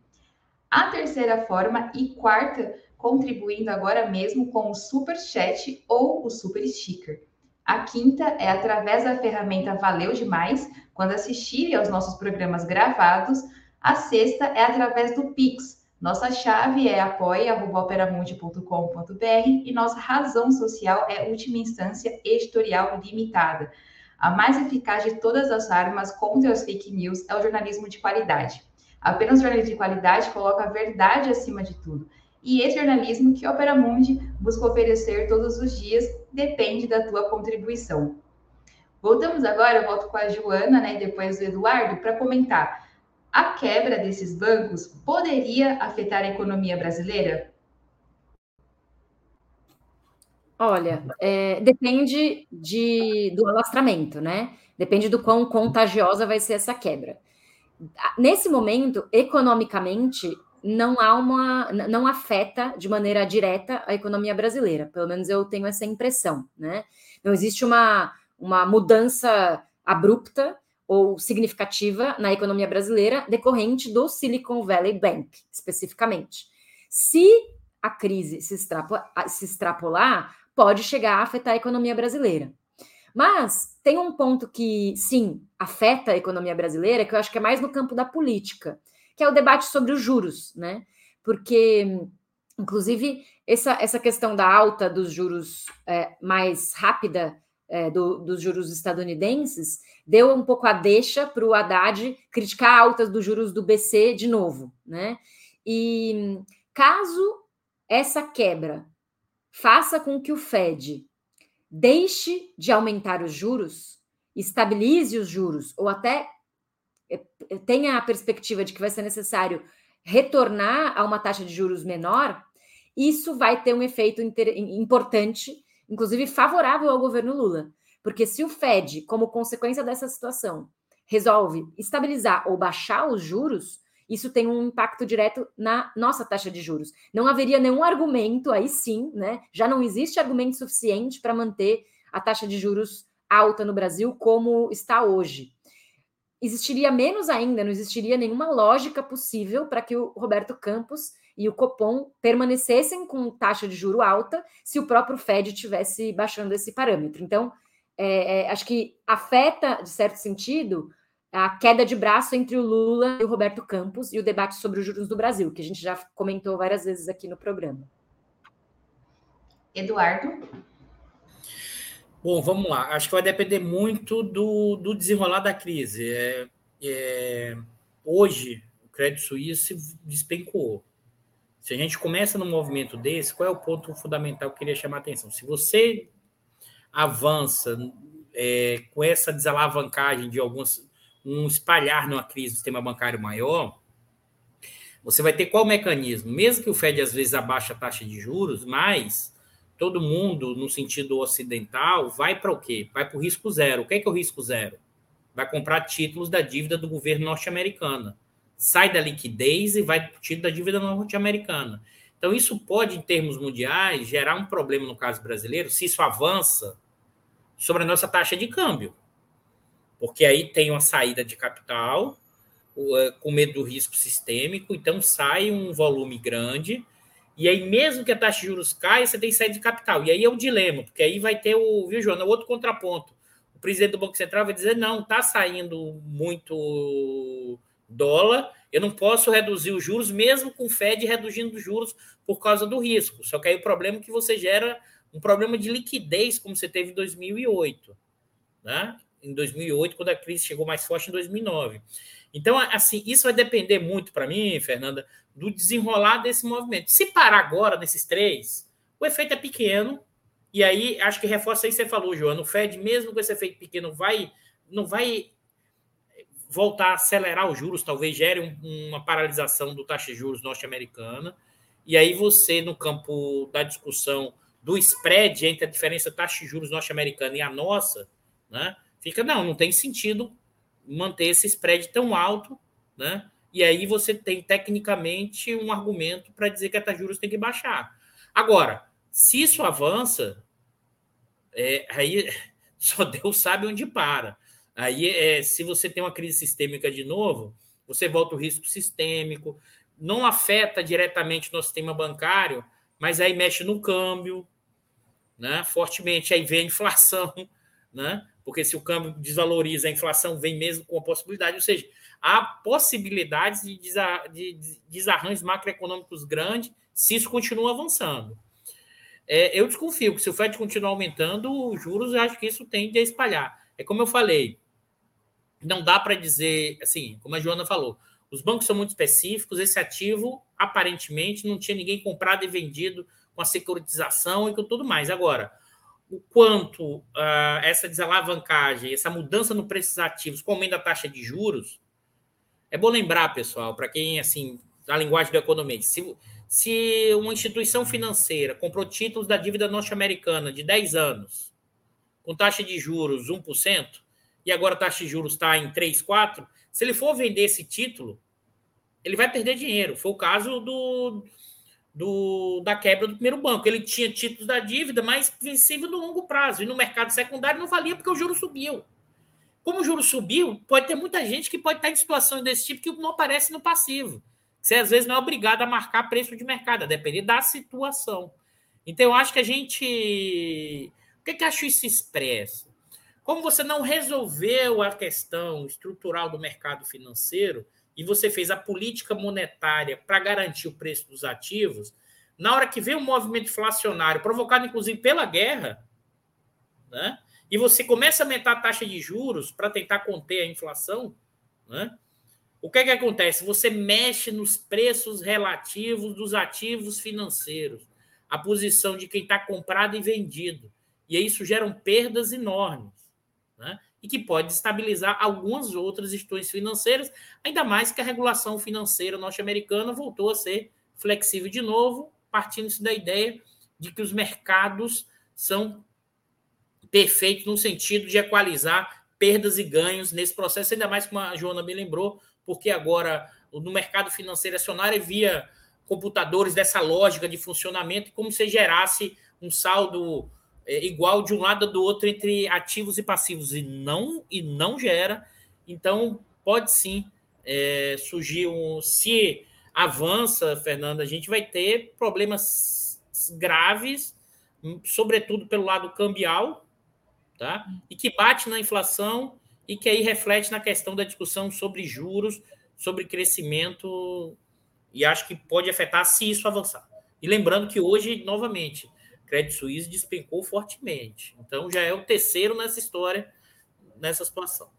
A terceira forma e quarta, contribuindo agora mesmo com o Super Chat ou o Super Sticker. A quinta é através da ferramenta Valeu Demais, quando assistirem aos nossos programas gravados. A sexta é através do Pix. Nossa chave é apoia.operamundi.com.br e nossa razão social é Última Instância Editorial Limitada. A mais eficaz de todas as armas contra as fake news é o jornalismo de qualidade. Apenas jornalismo de qualidade coloca a verdade acima de tudo. E esse jornalismo que a Opera Mundi busca oferecer todos os dias depende da tua contribuição. Voltamos agora, eu volto com a Joana, né, e depois do Eduardo, para comentar. A quebra desses bancos poderia afetar a economia brasileira? Olha, é, depende de, do alastramento, né? Depende do quão contagiosa vai ser essa quebra. Nesse momento, economicamente, não há uma não afeta de maneira direta a economia brasileira. Pelo menos eu tenho essa impressão, né? Não existe uma, uma mudança abrupta ou significativa na economia brasileira decorrente do Silicon Valley Bank, especificamente. Se a crise se, extrapolar, se extrapolar, pode chegar a afetar a economia brasileira. Mas tem um ponto que, sim, afeta a economia brasileira, que eu acho que é mais no campo da política que é o debate sobre os juros, né? Porque, inclusive, essa, essa questão da alta dos juros é, mais rápida é, do, dos juros estadunidenses deu um pouco a deixa para o Haddad criticar a alta dos juros do BC de novo, né? E caso essa quebra faça com que o Fed deixe de aumentar os juros, estabilize os juros ou até é, é, tenha a perspectiva de que vai ser necessário retornar a uma taxa de juros menor, isso vai ter um efeito importante, inclusive favorável ao governo Lula. Porque se o Fed, como consequência dessa situação, resolve estabilizar ou baixar os juros, isso tem um impacto direto na nossa taxa de juros. Não haveria nenhum argumento, aí sim, né? Já não existe argumento suficiente para manter a taxa de juros alta no Brasil como está hoje existiria menos ainda, não existiria nenhuma lógica possível para que o Roberto Campos e o Copom permanecessem com taxa de juro alta se o próprio Fed tivesse baixando esse parâmetro. Então, é, é, acho que afeta, de certo sentido, a queda de braço entre o Lula e o Roberto Campos e o debate sobre os juros do Brasil, que a gente já comentou várias vezes aqui no programa. Eduardo? Bom, vamos lá. Acho que vai depender muito do, do desenrolar da crise. É, é, hoje, o Crédito Suíço despencou. Se a gente começa num movimento desse, qual é o ponto fundamental que eu queria chamar a atenção? Se você avança é, com essa desalavancagem de alguns, um espalhar numa crise do sistema bancário maior, você vai ter qual mecanismo? Mesmo que o Fed às vezes abaixe a taxa de juros, mas todo mundo, no sentido ocidental, vai para o quê? Vai para o risco zero. O que é, que é o risco zero? vai comprar títulos da dívida do governo norte-americano. Sai da liquidez e vai para o título da dívida norte-americana. Então, isso pode, em termos mundiais, gerar um problema no caso brasileiro, se isso avança sobre a nossa taxa de câmbio. Porque aí tem uma saída de capital, é, com medo do risco sistêmico, então sai um volume grande, e aí, mesmo que a taxa de juros caia, você tem saída de capital. E aí é o dilema, porque aí vai ter o, viu, Joana, o outro contraponto. O presidente do Banco Central vai dizer: não, está saindo muito dólar, eu não posso reduzir os juros, mesmo com o Fed reduzindo os juros por causa do risco. Só que aí o problema é que você gera um problema de liquidez, como você teve em 2008, né? Em 2008, quando a crise chegou mais forte em 2009. Então, assim, isso vai depender muito para mim, Fernanda, do desenrolar desse movimento. Se parar agora nesses três, o efeito é pequeno. E aí, acho que reforça aí que você falou, Joana. O Fed, mesmo com esse efeito pequeno, vai, não vai voltar a acelerar os juros, talvez gere um, uma paralisação do taxa de juros norte-americana. E aí você, no campo da discussão do spread entre a diferença taxa de juros norte-americana e a nossa, né, fica, não, não tem sentido manter esse spread tão alto, né? E aí você tem tecnicamente um argumento para dizer que a taxa de juros tem que baixar. Agora, se isso avança, é, aí só Deus sabe onde para. Aí, é, se você tem uma crise sistêmica de novo, você volta o risco sistêmico, não afeta diretamente o nosso sistema bancário, mas aí mexe no câmbio, né? Fortemente, aí vem a inflação, né? Porque se o câmbio desvaloriza, a inflação vem mesmo com a possibilidade, ou seja, há possibilidades de, desarranjos macroeconômicos grandes se isso continua avançando. É, eu desconfio que se o FED continuar aumentando os juros, eu acho que isso tende a espalhar. É como eu falei, não dá para dizer, assim, como a Joana falou, os bancos são muito específicos, esse ativo aparentemente não tinha ninguém comprado e vendido com a securitização e com tudo mais. Agora, o quanto uh, essa desalavancagem, essa mudança no preço dos ativos, com aumento da taxa de juros, é bom lembrar, pessoal, para quem, assim, na linguagem do economista, se, se uma instituição financeira comprou títulos da dívida norte-americana de 10 anos, com taxa de juros 1%, e agora a taxa de juros está em 3, 4, se ele for vender esse título, ele vai perder dinheiro. Foi o caso do, do, da quebra do primeiro banco. Ele tinha títulos da dívida, mas vencível no longo prazo. E no mercado secundário não valia porque o juro subiu. Como o juro subiu, pode ter muita gente que pode estar em situação desse tipo que não aparece no passivo. Você às vezes não é obrigado a marcar preço de mercado, a depender da situação. Então, eu acho que a gente. O que, que acho isso expressa? Como você não resolveu a questão estrutural do mercado financeiro e você fez a política monetária para garantir o preço dos ativos, na hora que vem um movimento inflacionário, provocado inclusive pela guerra, né? e você começa a aumentar a taxa de juros para tentar conter a inflação, né? o que, é que acontece? Você mexe nos preços relativos dos ativos financeiros, a posição de quem está comprado e vendido. E isso geram perdas enormes né? e que pode estabilizar algumas outras instituições financeiras, ainda mais que a regulação financeira norte-americana voltou a ser flexível de novo, partindo-se da ideia de que os mercados são perfeitos no sentido de equalizar perdas e ganhos nesse processo, ainda mais como a Joana me lembrou, porque agora no mercado financeiro acionário via computadores dessa lógica de funcionamento, como se gerasse um saldo é, igual de um lado do outro entre ativos e passivos e não e não gera. Então pode sim é, surgir um se avança, Fernanda, a gente vai ter problemas graves, sobretudo pelo lado cambial, tá? E que bate na inflação e que aí reflete na questão da discussão sobre juros, sobre crescimento e acho que pode afetar se isso avançar. E lembrando que hoje, novamente, Credit Suisse despencou fortemente. Então já é o terceiro nessa história, nessa situação.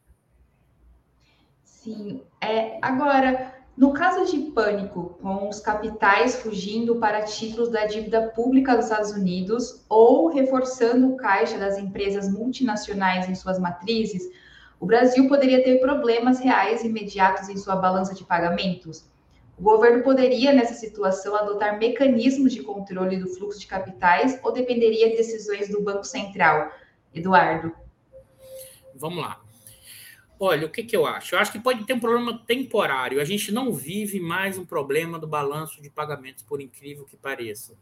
Sim. É, agora, no caso de pânico, com os capitais fugindo para títulos da dívida pública dos Estados Unidos ou reforçando o caixa das empresas multinacionais em suas matrizes, o Brasil poderia ter problemas reais imediatos em sua balança de pagamentos? O governo poderia, nessa situação, adotar mecanismos de controle do fluxo de capitais ou dependeria de decisões do Banco Central? Eduardo. Vamos lá. Olha, o que, que eu acho? Eu acho que pode ter um problema temporário. A gente não vive mais um problema do balanço de pagamentos, por incrível que pareça.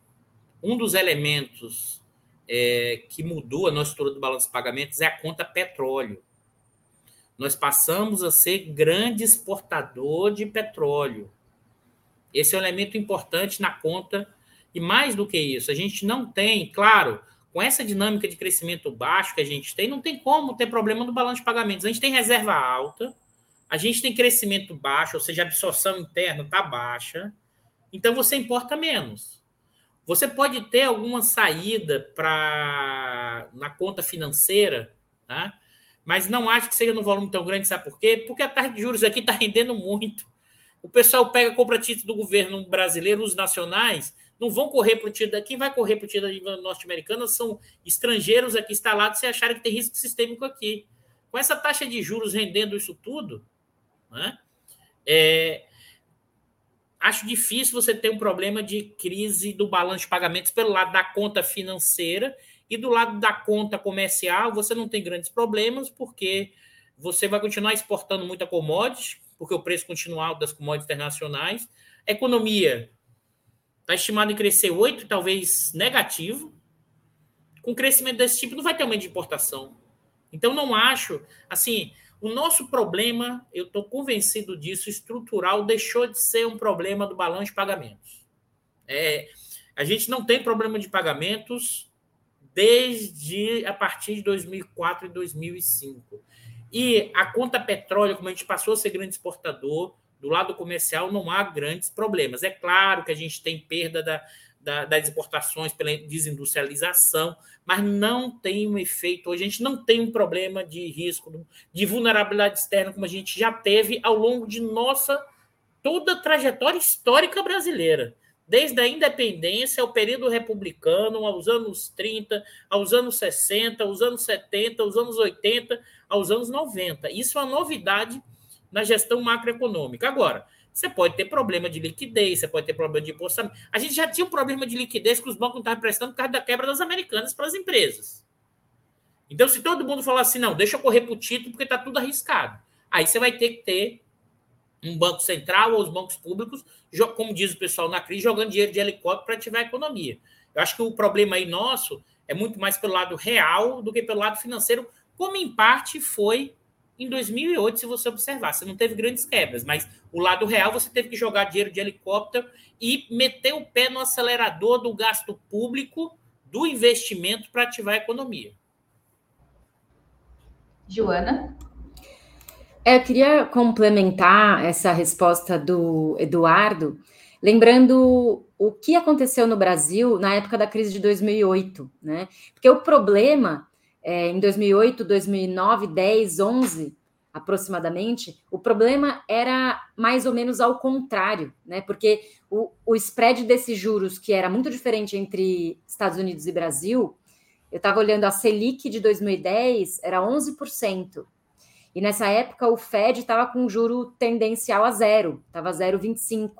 Um dos elementos é, que mudou a nossa estrutura do balanço de pagamentos é a conta petróleo. Nós passamos a ser grande exportador de petróleo. Esse é um elemento importante na conta. E mais do que isso, a gente não tem, claro, com essa dinâmica de crescimento baixo que a gente tem, não tem como ter problema no balanço de pagamentos. A gente tem reserva alta, a gente tem crescimento baixo, ou seja, a absorção interna está baixa, então você importa menos. Você pode ter alguma saída para na conta financeira, tá? mas não acho que seja no volume tão grande, sabe por quê? Porque a taxa de juros aqui está rendendo muito. O pessoal pega, compra título do governo brasileiro, os nacionais, não vão correr para o título. Quem vai correr para o título norte-americano são estrangeiros aqui instalados se acharem que tem risco sistêmico aqui. Com essa taxa de juros rendendo isso tudo, né? É, acho difícil você ter um problema de crise do balanço de pagamentos pelo lado da conta financeira e do lado da conta comercial, você não tem grandes problemas, porque você vai continuar exportando muita commodities, porque o preço continua alto das commodities internacionais. Economia está estimada em crescer 8, talvez negativo. Com crescimento desse tipo, não vai ter aumento de importação. Então, não acho. Assim, o nosso problema, eu estou convencido disso, estrutural, deixou de ser um problema do balanço de pagamentos. É, a gente não tem problema de pagamentos desde a partir de 2004 e 2005. E a conta petróleo, como a gente passou a ser grande exportador, do lado comercial não há grandes problemas. É claro que a gente tem perda da, da, das exportações pela desindustrialização, mas não tem um efeito. A gente não tem um problema de risco, de vulnerabilidade externa, como a gente já teve ao longo de nossa toda a trajetória histórica brasileira desde a independência ao período republicano, aos anos 30, aos anos 60, aos anos 70, aos anos 80, aos anos 90. Isso é uma novidade na gestão macroeconômica. Agora, você pode ter problema de liquidez, você pode ter problema de imposto. A gente já tinha um problema de liquidez que os bancos não estavam prestando por causa da quebra das americanas para as empresas. Então, se todo mundo falar assim, não, deixa eu correr para o título porque está tudo arriscado, aí você vai ter que ter um banco central ou os bancos públicos, como diz o pessoal na crise, jogando dinheiro de helicóptero para ativar a economia. Eu acho que o problema aí nosso é muito mais pelo lado real do que pelo lado financeiro, como em parte foi em 2008, se você observar. Você não teve grandes quebras, mas o lado real você teve que jogar dinheiro de helicóptero e meter o pé no acelerador do gasto público, do investimento para ativar a economia. Joana? É, eu queria complementar essa resposta do Eduardo, lembrando o que aconteceu no Brasil na época da crise de 2008, né? Porque o problema é, em 2008, 2009, 10, 11, aproximadamente, o problema era mais ou menos ao contrário, né? Porque o, o spread desses juros, que era muito diferente entre Estados Unidos e Brasil, eu estava olhando a Selic de 2010, era 11%. E nessa época o Fed estava com juro tendencial a zero, estava 0,25.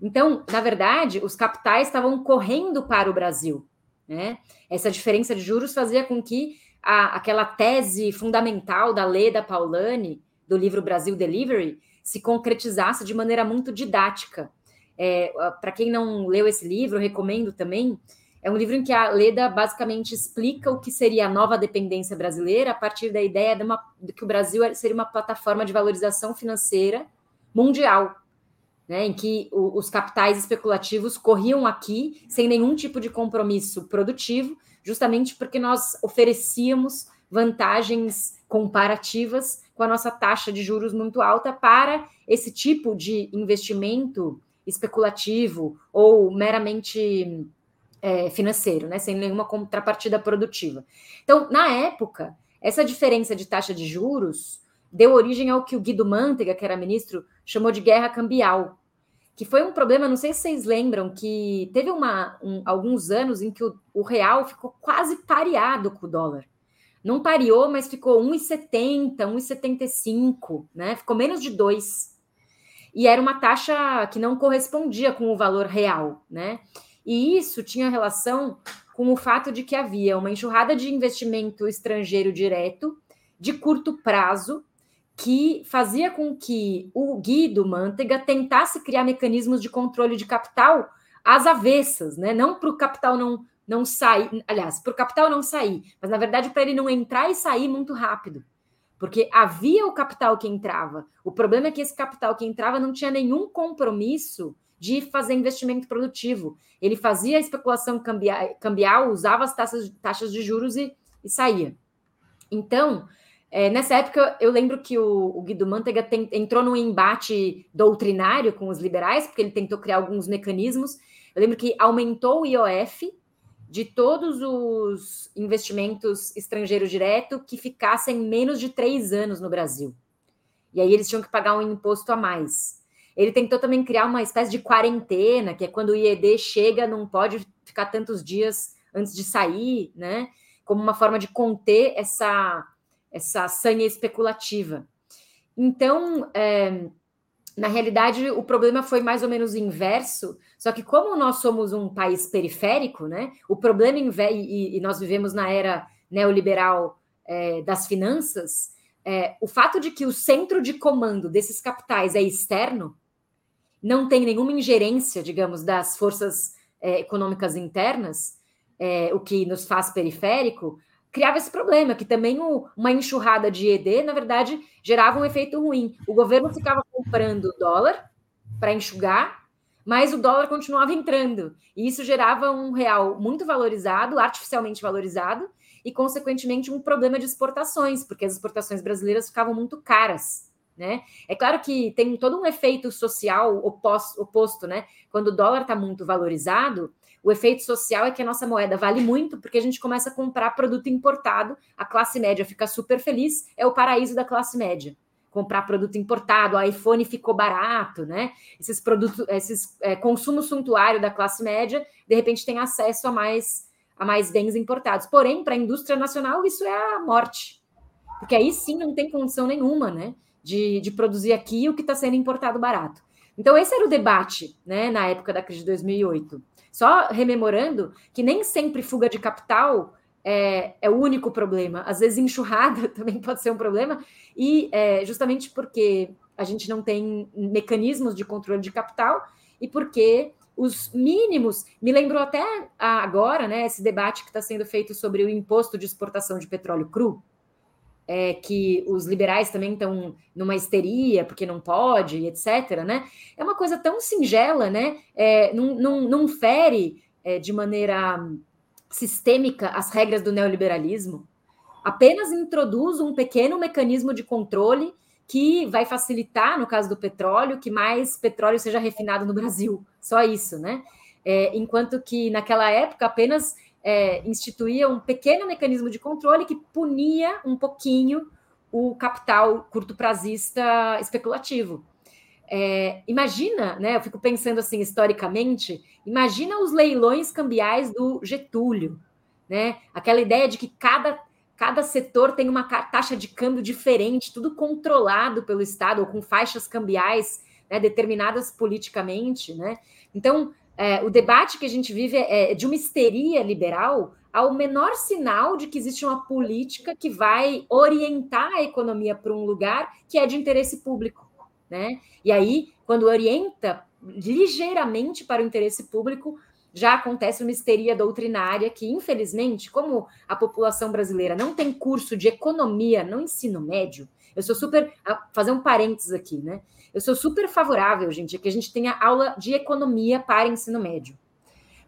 Então, na verdade, os capitais estavam correndo para o Brasil. Né? Essa diferença de juros fazia com que a, aquela tese fundamental da Leda Paulani, do livro Brasil Delivery, se concretizasse de maneira muito didática. É, Para quem não leu esse livro, recomendo também. É um livro em que a Leda basicamente explica o que seria a nova dependência brasileira a partir da ideia de, uma, de que o Brasil seria uma plataforma de valorização financeira mundial, né, em que o, os capitais especulativos corriam aqui sem nenhum tipo de compromisso produtivo, justamente porque nós oferecíamos vantagens comparativas com a nossa taxa de juros muito alta para esse tipo de investimento especulativo ou meramente é, financeiro, né, sem nenhuma contrapartida produtiva. Então, na época, essa diferença de taxa de juros deu origem ao que o Guido Mantega, que era ministro, chamou de guerra cambial, que foi um problema, não sei se vocês lembram, que teve uma, um, alguns anos em que o, o, real ficou quase pareado com o dólar. Não pareou, mas ficou 1,70, 1,75, né? Ficou menos de 2. E era uma taxa que não correspondia com o valor real, né? E isso tinha relação com o fato de que havia uma enxurrada de investimento estrangeiro direto, de curto prazo, que fazia com que o Guido Mantega tentasse criar mecanismos de controle de capital às avessas, né? Não para o capital não, não sair, aliás, para o capital não sair, mas na verdade para ele não entrar e sair muito rápido. Porque havia o capital que entrava. O problema é que esse capital que entrava não tinha nenhum compromisso de fazer investimento produtivo. Ele fazia a especulação cambial, cambial usava as taxas, taxas de juros e, e saía. Então, é, nessa época, eu lembro que o, o Guido Mantega tem, entrou num embate doutrinário com os liberais, porque ele tentou criar alguns mecanismos. Eu lembro que aumentou o IOF de todos os investimentos estrangeiros direto que ficassem menos de três anos no Brasil. E aí eles tinham que pagar um imposto a mais. Ele tentou também criar uma espécie de quarentena, que é quando o IED chega, não pode ficar tantos dias antes de sair, né? Como uma forma de conter essa essa sanha especulativa. Então, é, na realidade, o problema foi mais ou menos inverso, só que como nós somos um país periférico, né, o problema, e, e nós vivemos na era neoliberal é, das finanças, é, o fato de que o centro de comando desses capitais é externo, não tem nenhuma ingerência, digamos, das forças é, econômicas internas, é, o que nos faz periférico, criava esse problema, que também o, uma enxurrada de ED, na verdade, gerava um efeito ruim. O governo ficava comprando dólar para enxugar, mas o dólar continuava entrando. E isso gerava um real muito valorizado, artificialmente valorizado, e, consequentemente, um problema de exportações, porque as exportações brasileiras ficavam muito caras. Né? É claro que tem todo um efeito social oposto, oposto né? Quando o dólar está muito valorizado, o efeito social é que a nossa moeda vale muito, porque a gente começa a comprar produto importado, a classe média fica super feliz, é o paraíso da classe média. Comprar produto importado, o iPhone ficou barato, né? Esses produtos, esses é, consumo suntuário da classe média, de repente tem acesso a mais, a mais bens importados. Porém, para a indústria nacional, isso é a morte. Porque aí sim não tem condição nenhuma, né? De, de produzir aqui o que está sendo importado barato. Então, esse era o debate, né, na época da crise de 2008. Só rememorando que nem sempre fuga de capital é, é, o único problema. Às vezes, enxurrada também pode ser um problema, e é, justamente porque a gente não tem mecanismos de controle de capital e porque os mínimos. Me lembrou até agora, né, esse debate que está sendo feito sobre o imposto de exportação de petróleo cru é, que os liberais também estão numa histeria porque não pode, etc. Né? É uma coisa tão singela, né? É, não, não, não fere é, de maneira sistêmica as regras do neoliberalismo, apenas introduz um pequeno mecanismo de controle que vai facilitar, no caso do petróleo, que mais petróleo seja refinado no Brasil. Só isso, né? É, enquanto que naquela época apenas é, instituía um pequeno mecanismo de controle que punia um pouquinho o capital curto-prazista especulativo. É, imagina, né? Eu fico pensando assim historicamente, imagina os leilões cambiais do Getúlio, né? Aquela ideia de que cada, cada setor tem uma taxa de câmbio diferente, tudo controlado pelo Estado, ou com faixas cambiais né, determinadas politicamente, né? Então, é, o debate que a gente vive é, é de uma histeria liberal ao menor sinal de que existe uma política que vai orientar a economia para um lugar que é de interesse público. Né? E aí, quando orienta ligeiramente para o interesse público, já acontece uma histeria doutrinária que, infelizmente, como a população brasileira não tem curso de economia no ensino médio, eu sou super. Fazer um parênteses aqui, né? Eu sou super favorável, gente, que a gente tenha aula de economia para ensino médio.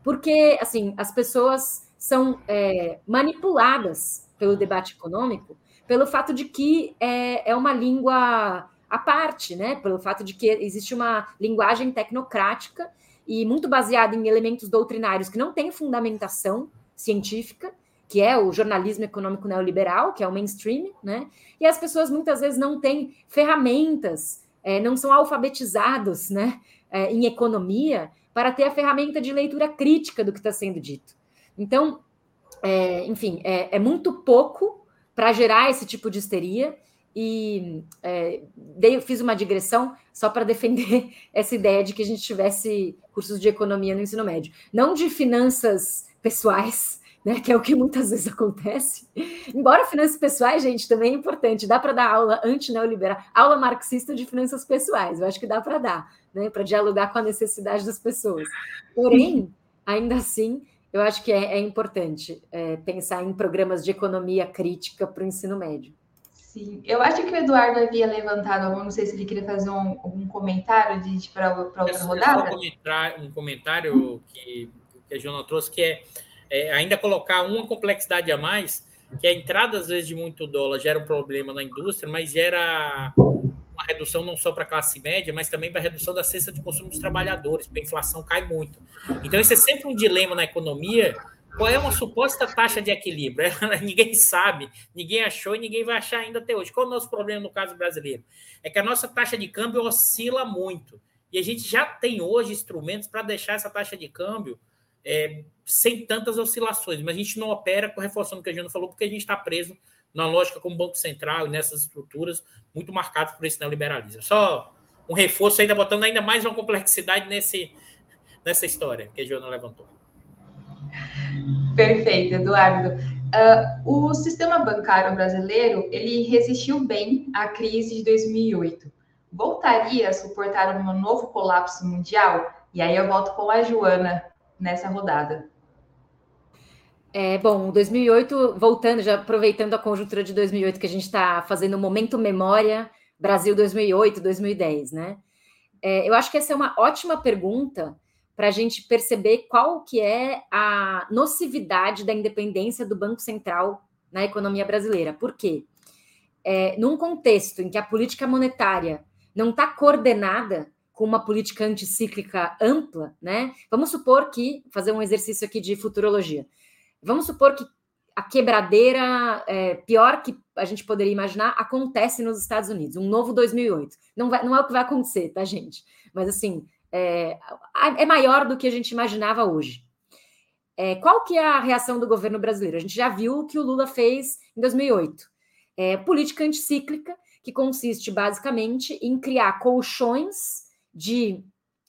Porque, assim, as pessoas são é, manipuladas pelo debate econômico pelo fato de que é, é uma língua à parte, né? Pelo fato de que existe uma linguagem tecnocrática e muito baseada em elementos doutrinários que não têm fundamentação científica, que é o jornalismo econômico neoliberal, que é o mainstream, né? E as pessoas muitas vezes não têm ferramentas é, não são alfabetizados né, é, em economia para ter a ferramenta de leitura crítica do que está sendo dito. Então, é, enfim, é, é, muito pouco para gerar esse tipo de histeria. E é, dei, fiz uma digressão só para defender essa ideia de que a gente tivesse cursos de economia no ensino médio. Não de finanças pessoais, né? Que é o que muitas vezes acontece. Embora finanças pessoais, gente, também é importante. Dá para dar aula anti-neoliberal, aula marxista de finanças pessoais. Eu acho que dá para dar, né? Para dialogar com a necessidade das pessoas. Porém, ainda assim, eu acho que é, é importante é, pensar em programas de economia crítica para o ensino médio. Sim, eu acho que o Eduardo havia levantado, não sei se ele queria fazer um, um comentário de para outra rodada. Um comentário, um comentário que, que a Joana trouxe, que é, é, ainda colocar uma complexidade a mais, que a entrada, às vezes, de muito dólar gera um problema na indústria, mas gera uma redução não só para a classe média, mas também para a redução da cesta de consumo dos trabalhadores, porque a inflação cai muito. Então, isso é sempre um dilema na economia, qual é uma suposta taxa de equilíbrio? ninguém sabe, ninguém achou e ninguém vai achar ainda até hoje. Qual é o nosso problema no caso brasileiro? É que a nossa taxa de câmbio oscila muito. E a gente já tem hoje instrumentos para deixar essa taxa de câmbio é, sem tantas oscilações, mas a gente não opera com reforçando o que a Jana falou, porque a gente está preso na lógica como Banco Central e nessas estruturas muito marcadas por esse neoliberalismo. Só um reforço ainda botando ainda mais uma complexidade nesse, nessa história que a Joana levantou. Perfeito, Eduardo. Uh, o sistema bancário brasileiro ele resistiu bem à crise de 2008. Voltaria a suportar um novo colapso mundial? E aí eu volto com a Joana nessa rodada. É, bom, 2008, voltando, já aproveitando a conjuntura de 2008 que a gente está fazendo o momento memória Brasil 2008, 2010, né? É, eu acho que essa é uma ótima pergunta para a gente perceber qual que é a nocividade da independência do Banco Central na economia brasileira. Por quê? É, num contexto em que a política monetária não está coordenada com uma política anticíclica ampla, né? Vamos supor que, fazer um exercício aqui de futurologia, vamos supor que a quebradeira é, pior que a gente poderia imaginar acontece nos Estados Unidos, um novo 2008. Não, vai, não é o que vai acontecer, tá, gente? Mas assim, é, é maior do que a gente imaginava hoje. É, qual que é a reação do governo brasileiro? A gente já viu o que o Lula fez em 2008. É, política anticíclica, que consiste basicamente em criar colchões de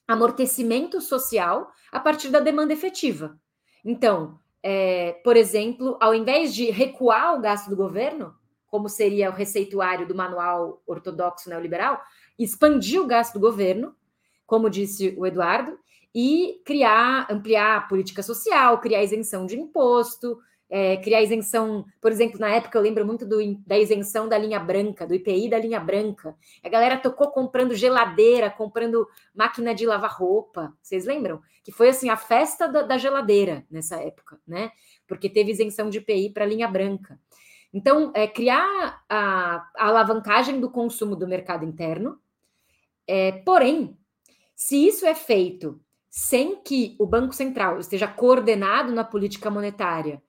amortecimento social a partir da demanda efetiva. Então, é, por exemplo, ao invés de recuar o gasto do governo, como seria o receituário do manual ortodoxo neoliberal, expandir o gasto do governo como disse o Eduardo, e criar, ampliar a política social, criar isenção de imposto, é, criar isenção, por exemplo, na época eu lembro muito do, da isenção da linha branca, do IPI da linha branca. A galera tocou comprando geladeira, comprando máquina de lavar roupa. Vocês lembram? Que foi assim a festa da, da geladeira nessa época, né? Porque teve isenção de IPI para linha branca. Então, é, criar a, a alavancagem do consumo do mercado interno, é, porém, se isso é feito sem que o Banco Central esteja coordenado na política monetária,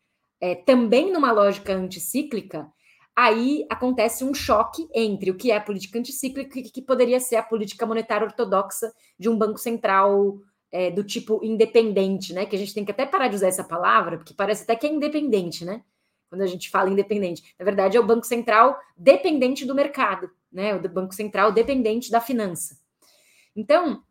é, também numa lógica anticíclica, aí acontece um choque entre o que é a política anticíclica e que poderia ser a política monetária ortodoxa de um Banco Central é, do tipo independente, né? Que a gente tem que até parar de usar essa palavra, porque parece até que é independente, né? Quando a gente fala independente. Na verdade, é o Banco Central dependente do mercado, né? O Banco Central dependente da finança. Então,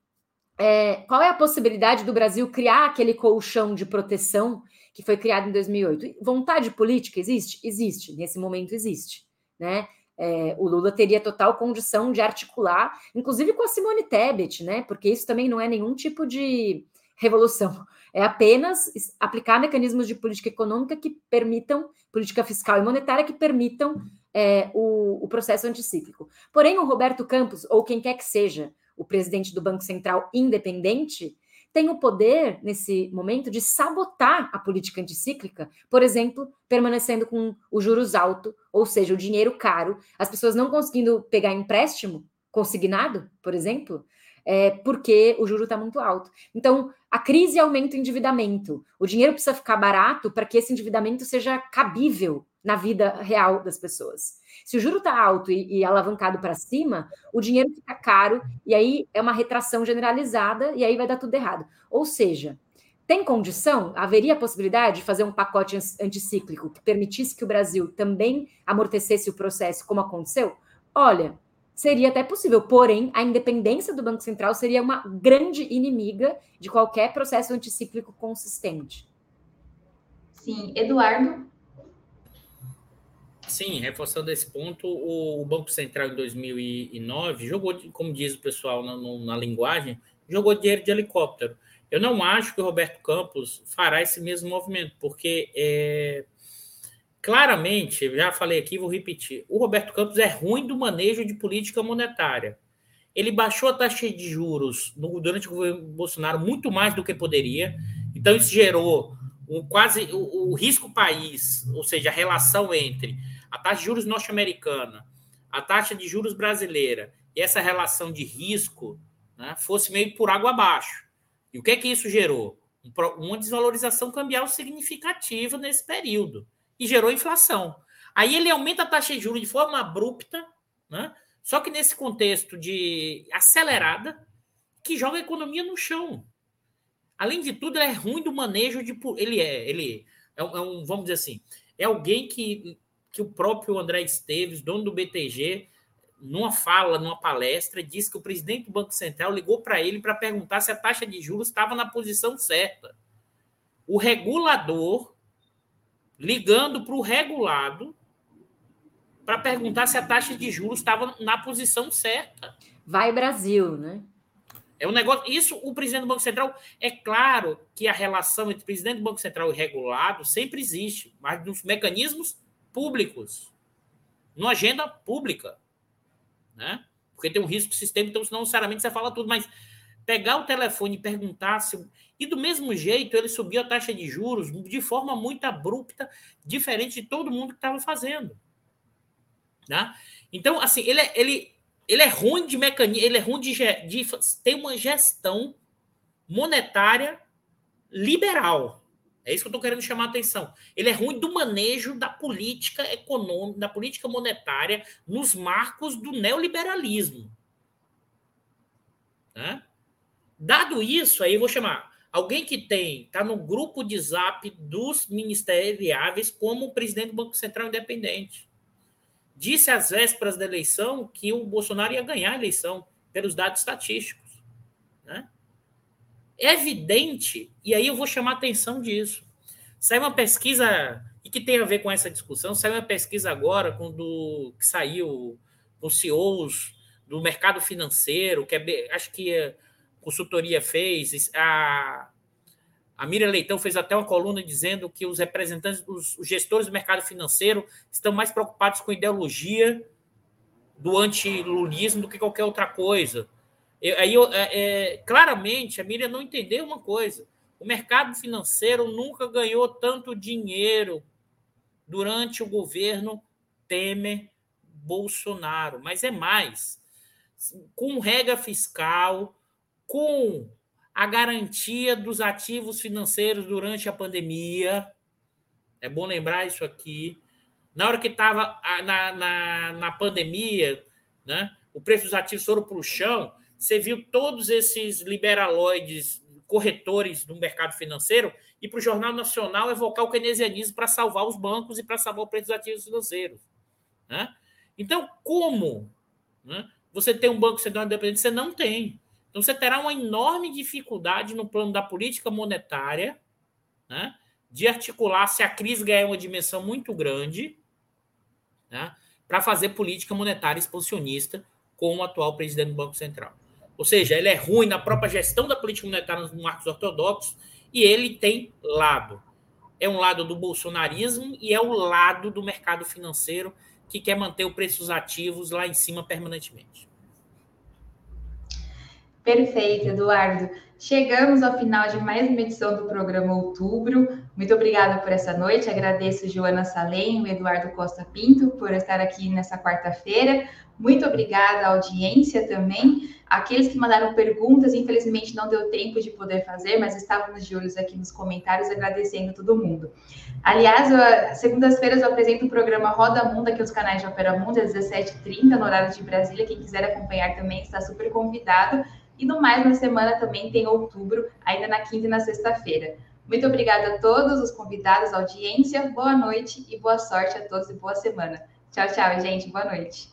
é, qual é a possibilidade do Brasil criar aquele colchão de proteção que foi criado em 2008? Vontade política existe? Existe, nesse momento existe, né? É, o Lula teria total condição de articular, inclusive com a Simone Tebet, né? Porque isso também não é nenhum tipo de revolução, é apenas aplicar mecanismos de política econômica que permitam, política fiscal e monetária que permitam é, o, o processo anticíclico. Porém, o Roberto Campos, ou quem quer que seja, o presidente do Banco Central independente, tem o poder, nesse momento, de sabotar a política anticíclica, por exemplo, permanecendo com os juros altos, ou seja, o dinheiro caro, as pessoas não conseguindo pegar empréstimo consignado, por exemplo, é, porque o juro está muito alto. Então, a crise aumenta o endividamento. O dinheiro precisa ficar barato para que esse endividamento seja cabível na vida real das pessoas. Se o juro está alto e, e alavancado para cima, o dinheiro fica caro e aí é uma retração generalizada e aí vai dar tudo errado. Ou seja, tem condição? Haveria a possibilidade de fazer um pacote anticíclico que permitisse que o Brasil também amortecesse o processo, como aconteceu? Olha, seria até possível, porém, a independência do Banco Central seria uma grande inimiga de qualquer processo anticíclico consistente. Sim, Eduardo? Sim, reforçando esse ponto, o Banco Central em 2009 jogou, como diz o pessoal na, na linguagem, jogou dinheiro de helicóptero. Eu não acho que o Roberto Campos fará esse mesmo movimento, porque é, claramente, já falei aqui, vou repetir, o Roberto Campos é ruim do manejo de política monetária. Ele baixou a taxa de juros durante o governo Bolsonaro muito mais do que poderia, então isso gerou o quase o, o, risco país, ou seja, a relação entre a taxa de juros norte-americana, a taxa de juros brasileira e essa relação de risco né, fosse meio por água abaixo. E o que é que isso gerou? Uma desvalorização cambial significativa nesse período e gerou inflação. Aí ele aumenta a taxa de juros de forma abrupta, né? só que nesse contexto de acelerada, que joga a economia no chão. Além de tudo, é ruim do manejo de. Ele é, ele é é um vamos dizer assim, é alguém que, que o próprio André Esteves, dono do BTG, numa fala, numa palestra, disse que o presidente do Banco Central ligou para ele para perguntar se a taxa de juros estava na posição certa. O regulador ligando para o regulado para perguntar se a taxa de juros estava na posição certa. Vai Brasil, né? É um negócio. Isso, o presidente do Banco Central. É claro que a relação entre o presidente do Banco Central e regulado sempre existe, mas nos mecanismos públicos, numa agenda pública. Né? Porque tem um risco sistêmico, então, não necessariamente você fala tudo, mas pegar o telefone e perguntar se. E do mesmo jeito, ele subiu a taxa de juros de forma muito abrupta, diferente de todo mundo que estava fazendo. Né? Então, assim, ele, é, ele, ele é ruim de mecanismo, ele é ruim de, de ter uma gestão monetária liberal. É isso que eu estou querendo chamar a atenção. Ele é ruim do manejo da política econômica, da política monetária nos marcos do neoliberalismo. Né? Dado isso, aí eu vou chamar alguém que tem, está no grupo de zap dos ministeriáveis como presidente do Banco Central Independente disse às vésperas da eleição que o Bolsonaro ia ganhar a eleição pelos dados estatísticos. É evidente, e aí eu vou chamar a atenção disso. Saiu uma pesquisa, e que tem a ver com essa discussão, saiu uma pesquisa agora quando que saiu com CEOs do mercado financeiro, que é, acho que a consultoria fez, a a Miriam Leitão fez até uma coluna dizendo que os representantes, os, os gestores do mercado financeiro estão mais preocupados com ideologia do antilulismo do que qualquer outra coisa. Eu, aí, eu, é, é, claramente, a Miriam não entendeu uma coisa. O mercado financeiro nunca ganhou tanto dinheiro durante o governo Temer Bolsonaro, mas é mais. Com regra fiscal, com a garantia dos ativos financeiros durante a pandemia. É bom lembrar isso aqui. Na hora que estava na, na, na pandemia, né, o preço dos ativos foram para o chão, você viu todos esses liberaloides, corretores do mercado financeiro, e para o Jornal Nacional evocar o keynesianismo para salvar os bancos e para salvar o preço dos ativos financeiros. Né? Então, como né, você tem um banco central independente? Você não tem. Então, você terá uma enorme dificuldade no plano da política monetária né, de articular, se a crise ganhar uma dimensão muito grande, né, para fazer política monetária expansionista com o atual presidente do Banco Central. Ou seja, ele é ruim na própria gestão da política monetária nos marcos ortodoxos e ele tem lado. É um lado do bolsonarismo e é o lado do mercado financeiro que quer manter o preço dos ativos lá em cima permanentemente. Perfeito, Eduardo. Chegamos ao final de mais uma edição do programa Outubro. Muito obrigada por essa noite. Agradeço Joana Salem e Eduardo Costa Pinto por estar aqui nessa quarta-feira. Muito obrigada à audiência também. Aqueles que mandaram perguntas, infelizmente não deu tempo de poder fazer, mas estávamos de olhos aqui nos comentários, agradecendo todo mundo. Aliás, segundas-feiras eu apresento o programa Roda Mundo aqui nos canais de Opera Mundo, às 17h30, no horário de Brasília. Quem quiser acompanhar também está super convidado. E no mais, na semana também tem outubro, ainda na quinta e na sexta-feira. Muito obrigada a todos os convidados, audiência, boa noite e boa sorte a todos e boa semana. Tchau, tchau, gente. Boa noite.